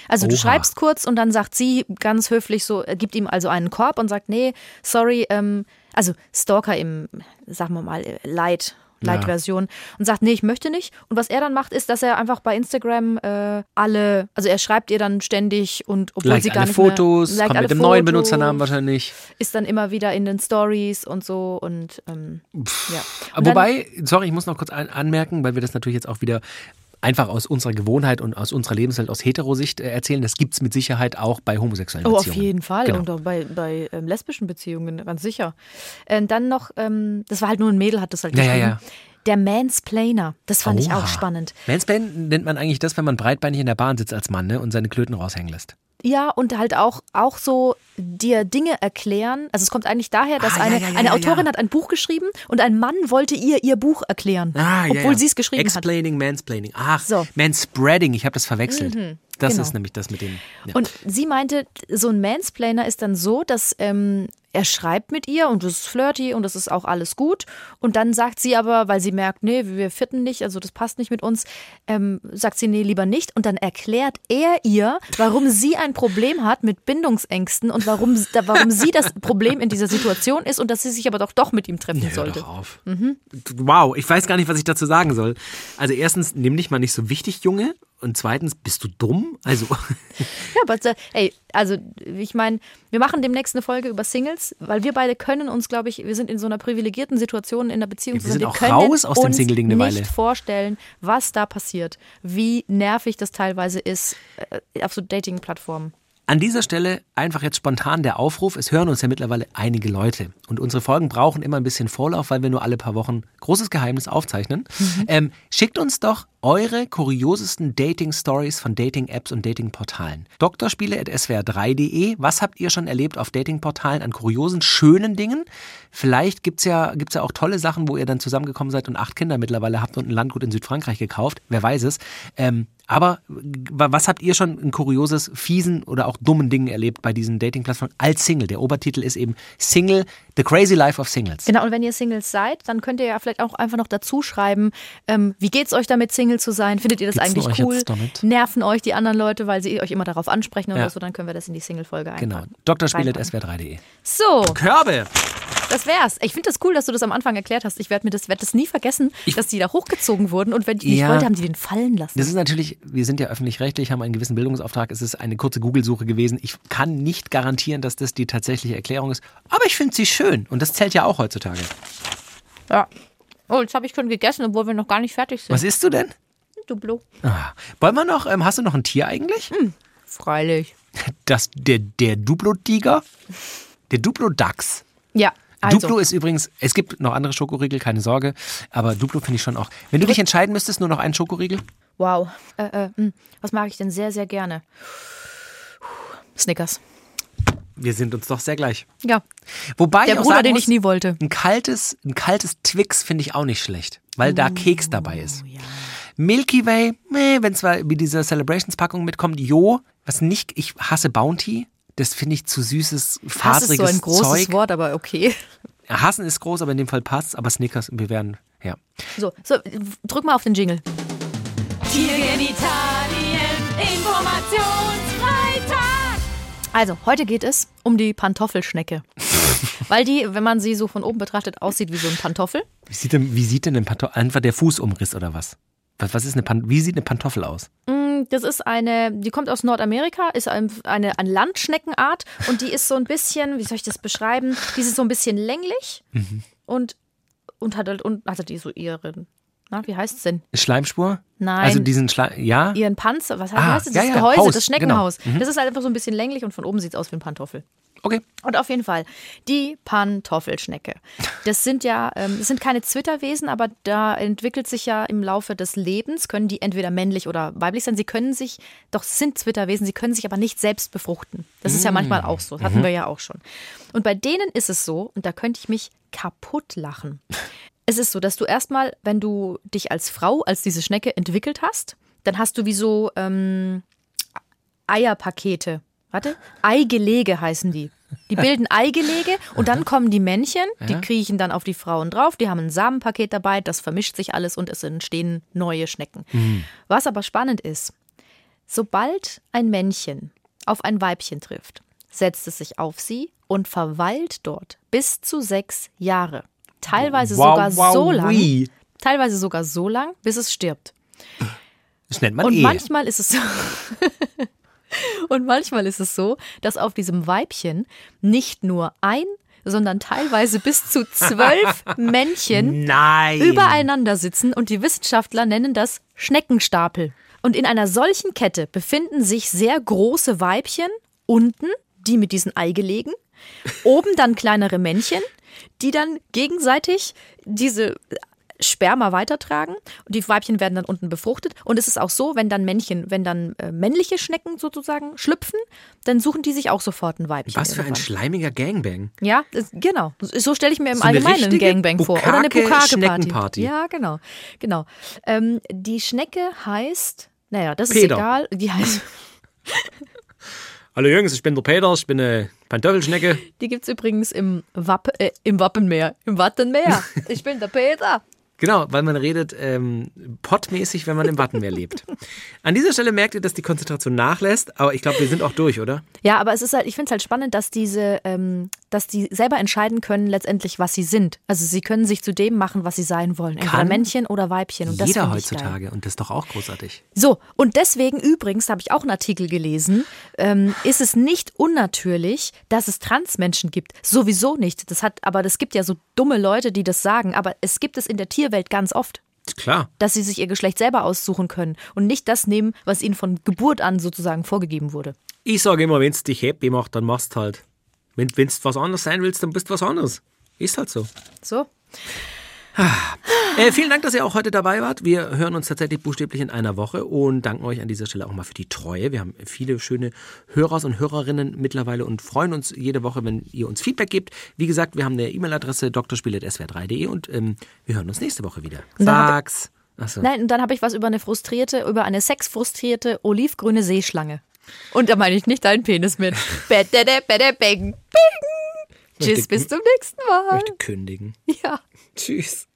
[SPEAKER 2] Also du
[SPEAKER 1] Oha.
[SPEAKER 2] schreibst kurz und dann sagt sie ganz höflich so, äh, gibt ihm also einen Korb und sagt, nee, sorry, ähm, also Stalker im, sagen wir mal, äh, Light. Light-Version und sagt, nee, ich möchte nicht. Und was er dann macht, ist, dass er einfach bei Instagram äh, alle, also er schreibt ihr dann ständig und obwohl
[SPEAKER 1] Like
[SPEAKER 2] sie gar
[SPEAKER 1] alle
[SPEAKER 2] nicht
[SPEAKER 1] Fotos,
[SPEAKER 2] mehr, like
[SPEAKER 1] kommt mit dem neuen
[SPEAKER 2] Fotos,
[SPEAKER 1] Benutzernamen wahrscheinlich.
[SPEAKER 2] ist dann immer wieder in den Stories und so und ähm, ja. Und dann-
[SPEAKER 1] Wobei, sorry, ich muss noch kurz an, anmerken, weil wir das natürlich jetzt auch wieder einfach aus unserer Gewohnheit und aus unserer Lebenswelt aus Heterosicht äh, erzählen. Das gibt's mit Sicherheit auch bei homosexuellen
[SPEAKER 2] Oh, auf
[SPEAKER 1] Beziehungen.
[SPEAKER 2] jeden Fall.
[SPEAKER 1] Genau.
[SPEAKER 2] Und auch bei, bei ähm, lesbischen Beziehungen, ganz sicher. Ähm, dann noch, ähm, das war halt nur ein Mädel, hat das halt
[SPEAKER 1] Ja, ja,
[SPEAKER 2] geschrieben.
[SPEAKER 1] ja.
[SPEAKER 2] Der Mansplainer, das fand ich
[SPEAKER 1] Oha.
[SPEAKER 2] auch spannend.
[SPEAKER 1] Mansplain nennt man eigentlich das, wenn man breitbeinig in der Bahn sitzt als Mann ne, und seine Klöten raushängen lässt.
[SPEAKER 2] Ja, und halt auch, auch so dir Dinge erklären. Also es kommt eigentlich daher, dass
[SPEAKER 1] Ah,
[SPEAKER 2] eine,
[SPEAKER 1] ja, ja,
[SPEAKER 2] eine
[SPEAKER 1] ja,
[SPEAKER 2] Autorin hat ein Buch geschrieben und ein Mann wollte ihr ihr Buch erklären, obwohl sie es geschrieben hat.
[SPEAKER 1] Explaining, Mansplaining. Ach,
[SPEAKER 2] So. Mhm.
[SPEAKER 1] Manspreading, ich habe das verwechselt. Das
[SPEAKER 2] genau.
[SPEAKER 1] ist nämlich das mit dem. Ja.
[SPEAKER 2] Und sie meinte, so ein Mansplainer ist dann so, dass ähm, er schreibt mit ihr und das ist flirty und das ist auch alles gut. Und dann sagt sie aber, weil sie merkt, nee, wir fitten nicht, also das passt nicht mit uns, ähm, sagt sie, nee, lieber nicht. Und dann erklärt er ihr, warum sie ein Problem hat mit Bindungsängsten und warum, warum sie das Problem in dieser Situation ist und dass sie sich aber doch doch mit ihm treffen
[SPEAKER 1] Hör
[SPEAKER 2] sollte.
[SPEAKER 1] doch auf.
[SPEAKER 2] Mhm.
[SPEAKER 1] Wow, ich weiß gar nicht, was ich dazu sagen soll. Also erstens, nimm dich mal nicht so wichtig, Junge. Und zweitens, bist du dumm? Also,
[SPEAKER 2] Ja, aber äh, ey, also ich meine, wir machen demnächst eine Folge über Singles, weil wir beide können uns, glaube ich, wir sind in so einer privilegierten Situation in der Beziehung.
[SPEAKER 1] Ja, wir sind auch
[SPEAKER 2] können
[SPEAKER 1] raus aus dem Single-Ding eine
[SPEAKER 2] nicht
[SPEAKER 1] Weile.
[SPEAKER 2] vorstellen, was da passiert, wie nervig das teilweise ist äh, auf so Dating-Plattformen.
[SPEAKER 1] An dieser Stelle einfach jetzt spontan der Aufruf. Es hören uns ja mittlerweile einige Leute. Und unsere Folgen brauchen immer ein bisschen Vorlauf, weil wir nur alle paar Wochen großes Geheimnis aufzeichnen. Ähm, schickt uns doch eure kuriosesten Dating-Stories von Dating-Apps und Dating-Portalen. Doktorspiele.swr3.de. Was habt ihr schon erlebt auf Dating-Portalen an kuriosen, schönen Dingen? Vielleicht gibt's ja, gibt's ja auch tolle Sachen, wo ihr dann zusammengekommen seid und acht Kinder mittlerweile habt und ein Landgut in Südfrankreich gekauft. Wer weiß es. Ähm, aber wa- was habt ihr schon ein kurioses, fiesen oder auch dummen Dingen erlebt bei diesen Dating-Plattformen als Single? Der Obertitel ist eben Single, The Crazy Life of Singles.
[SPEAKER 2] Genau, und wenn ihr Singles seid, dann könnt ihr ja vielleicht auch einfach noch dazu schreiben, ähm, wie geht's euch damit, Single zu sein? Findet ihr das
[SPEAKER 1] Geht's
[SPEAKER 2] eigentlich cool? Nerven euch die anderen Leute, weil sie euch immer darauf ansprechen oder
[SPEAKER 1] Ja.
[SPEAKER 2] so? Dann können wir das in die Single-Folge
[SPEAKER 1] Genau.
[SPEAKER 2] einpacken.
[SPEAKER 1] Doktorspiele.swr3.de.
[SPEAKER 2] So,
[SPEAKER 1] Körbe!
[SPEAKER 2] Das wär's. Ich finde das cool, dass du das am Anfang erklärt hast. Ich werde mir das, werd das nie vergessen, dass die da hochgezogen wurden und wenn ich nicht
[SPEAKER 1] Ja.
[SPEAKER 2] wollte, haben die den fallen lassen.
[SPEAKER 1] Das ist natürlich, wir sind ja öffentlich-rechtlich, haben einen gewissen Bildungsauftrag. Es ist eine kurze Google-Suche gewesen. Ich kann nicht garantieren, dass das die tatsächliche Erklärung ist. Aber ich finde sie schön. Und das zählt ja auch heutzutage.
[SPEAKER 2] ja. Oh, jetzt habe ich schon gegessen, obwohl wir noch gar nicht fertig sind.
[SPEAKER 1] Was isst du denn?
[SPEAKER 2] Duplo.
[SPEAKER 1] Ah. Wollen wir noch, ähm, hast du noch ein Tier eigentlich?
[SPEAKER 2] Freilich.
[SPEAKER 1] Das, der, der Duplo-Tiger? Der Duplo-Dachs.
[SPEAKER 2] Ja, also.
[SPEAKER 1] Duplo ist übrigens, es gibt noch andere Schokoriegel, keine Sorge, aber Duplo finde ich schon auch. Wenn du dich entscheiden müsstest, nur noch einen Schokoriegel?
[SPEAKER 2] Wow. Äh, äh, mh. was mag ich denn sehr, sehr gerne? Snickers.
[SPEAKER 1] Wir sind uns doch sehr gleich.
[SPEAKER 2] Ja,
[SPEAKER 1] Wobei
[SPEAKER 2] der Bruder,
[SPEAKER 1] sagen
[SPEAKER 2] den
[SPEAKER 1] muss,
[SPEAKER 2] ich nie wollte.
[SPEAKER 1] Ein kaltes, ein kaltes Twix finde ich auch nicht schlecht, weil da Keks dabei ist.
[SPEAKER 2] Oh, ja.
[SPEAKER 1] Milky Way, wenn zwar wie diese Celebrations-Packung mitkommt, jo, was nicht, ich hasse Bounty. Das finde ich zu süßes,
[SPEAKER 2] Hass ist so ein großes
[SPEAKER 1] Zeug.
[SPEAKER 2] Wort, aber okay.
[SPEAKER 1] Hassen ist groß, aber in dem Fall passt Aber Snickers, wir werden, ja.
[SPEAKER 2] So, so, drück mal auf den Jingle. Tiergenitalien, Informationsfreitag. Also, heute geht es um die Pantoffelschnecke. Weil die, wenn man sie so von oben betrachtet, aussieht wie so ein Pantoffel.
[SPEAKER 1] Wie sieht denn, wie sieht denn ein Pantoffel? Einfach der Fußumriss oder was? Was, was ist eine Pan wie sieht eine Pantoffel aus?
[SPEAKER 2] Mm, Das ist eine, die kommt aus Nordamerika, ist ein- eine, eine Landschneckenart und die ist so ein bisschen, wie soll ich das beschreiben? Die ist so ein bisschen länglich und, und hat halt und hatte die so ihren, na, wie heißt es denn?
[SPEAKER 1] Schleimspur?
[SPEAKER 2] Nein.
[SPEAKER 1] Also diesen Schleim, ja?
[SPEAKER 2] Ihren Panzer, was
[SPEAKER 1] Ah,
[SPEAKER 2] heißt das?
[SPEAKER 1] ja,
[SPEAKER 2] Das
[SPEAKER 1] ja,
[SPEAKER 2] Gehäuse,
[SPEAKER 1] Haus,
[SPEAKER 2] das Schneckenhaus.
[SPEAKER 1] genau. Mhm.
[SPEAKER 2] Das ist halt einfach so ein bisschen länglich und von oben sieht es aus wie ein Pantoffel.
[SPEAKER 1] Okay.
[SPEAKER 2] Und auf jeden Fall die Pantoffelschnecke. Das sind ja, ähm, das sind keine Zwitterwesen, aber da entwickelt sich ja im Laufe des Lebens, können die entweder männlich oder weiblich sein. Sie können sich, doch sind Zwitterwesen, sie können sich aber nicht selbst befruchten. Das ist ja manchmal auch so, das hatten wir ja auch schon. Und bei denen ist es so, und da könnte ich mich kaputt lachen. Es ist so, dass du erstmal, wenn du dich als Frau, als diese Schnecke entwickelt hast, dann hast du wie so ähm, Eierpakete. Warte, Eigelege heißen die. Die bilden Eigelege und dann kommen die Männchen, die
[SPEAKER 1] Ja.
[SPEAKER 2] kriechen dann auf die Frauen drauf, die haben ein Samenpaket dabei, das vermischt sich alles und es entstehen neue Schnecken. Was aber spannend ist, sobald ein Männchen auf ein Weibchen trifft, setzt es sich auf sie und verweilt dort bis zu sechs Jahre. Teilweise sogar so lang,
[SPEAKER 1] wie.
[SPEAKER 2] teilweise sogar so lang, bis es stirbt.
[SPEAKER 1] Das nennt man
[SPEAKER 2] Und
[SPEAKER 1] Ehe.
[SPEAKER 2] manchmal ist es so. Und manchmal ist es so, dass auf diesem Weibchen nicht nur ein, sondern teilweise bis zu zwölf Männchen
[SPEAKER 1] Nein.
[SPEAKER 2] übereinander sitzen und die Wissenschaftler nennen das Schneckenstapel. Und in einer solchen Kette befinden sich sehr große Weibchen unten, die mit diesen Eigelegen, oben dann kleinere Männchen, die dann gegenseitig diese Sperma weitertragen und die Weibchen werden dann unten befruchtet und es ist auch so, wenn dann Männchen, wenn dann äh, männliche Schnecken sozusagen schlüpfen, dann suchen die sich auch sofort ein Weibchen.
[SPEAKER 1] Was für ein schleimiger Gangbang.
[SPEAKER 2] Ja, das, genau. So stelle ich mir im
[SPEAKER 1] So eine
[SPEAKER 2] Allgemeinen einen Gangbang vor. Oder eine
[SPEAKER 1] Bukake-
[SPEAKER 2] Bukake-Party.
[SPEAKER 1] Schneckenparty.
[SPEAKER 2] Ja, genau. genau. Ähm, die Schnecke heißt, naja, das ist
[SPEAKER 1] Peter.
[SPEAKER 2] egal. Die heißt,
[SPEAKER 1] Hallo Jungs, ich bin der Peter, ich bin eine Pantoffelschnecke.
[SPEAKER 2] die gibt's übrigens im, Wapp, äh, im Wappenmeer. Im Wattenmeer. Ich bin der Peter.
[SPEAKER 1] Genau, weil man redet ähm, pottmäßig, wenn man im Wattenmeer lebt. An dieser Stelle merkt ihr, dass die Konzentration nachlässt, aber ich glaube, wir sind auch durch, oder?
[SPEAKER 2] Ja, aber es ist halt, ich finde es halt spannend, dass diese, ähm, dass die selber entscheiden können, letztendlich, was sie sind. Also sie können sich zu dem machen, was sie sein wollen. Entweder
[SPEAKER 1] Kann
[SPEAKER 2] Männchen oder Weibchen. Und das
[SPEAKER 1] Jeder heutzutage und das ist doch auch großartig.
[SPEAKER 2] So, und deswegen übrigens, habe ich auch einen Artikel gelesen, ähm, ist es nicht unnatürlich, dass es Transmenschen gibt. Sowieso nicht. Das hat, aber es gibt ja so dumme Leute, die das sagen, aber es gibt es in der Tierwelt ganz oft.
[SPEAKER 1] Klar.
[SPEAKER 2] Dass sie sich ihr Geschlecht selber aussuchen können und nicht das nehmen, was ihnen von Geburt an sozusagen vorgegeben wurde.
[SPEAKER 1] Ich sage immer, wenn es dich happy macht, dann machst halt. Wenn du was anderes sein willst, dann bist du was anderes. Ist halt so.
[SPEAKER 2] So.
[SPEAKER 1] Äh, vielen Dank, dass ihr auch heute dabei wart. Wir hören uns tatsächlich buchstäblich in einer Woche und danken euch an dieser Stelle auch mal für die Treue. Wir haben viele schöne Hörer und Hörerinnen mittlerweile und freuen uns jede Woche, wenn ihr uns Feedback gebt. Wie gesagt, wir haben eine E-Mail-Adresse drspiel.swr3.de und ähm, wir hören uns nächste Woche wieder. Sag's. Achso.
[SPEAKER 2] Nein, und dann habe ich was über eine frustrierte, über eine sexfrustrierte olivgrüne Seeschlange. Und da meine ich nicht deinen Penis mit. Tschüss, bis zum nächsten Mal.
[SPEAKER 1] möchte kündigen.
[SPEAKER 2] Ja.
[SPEAKER 1] Tschüss.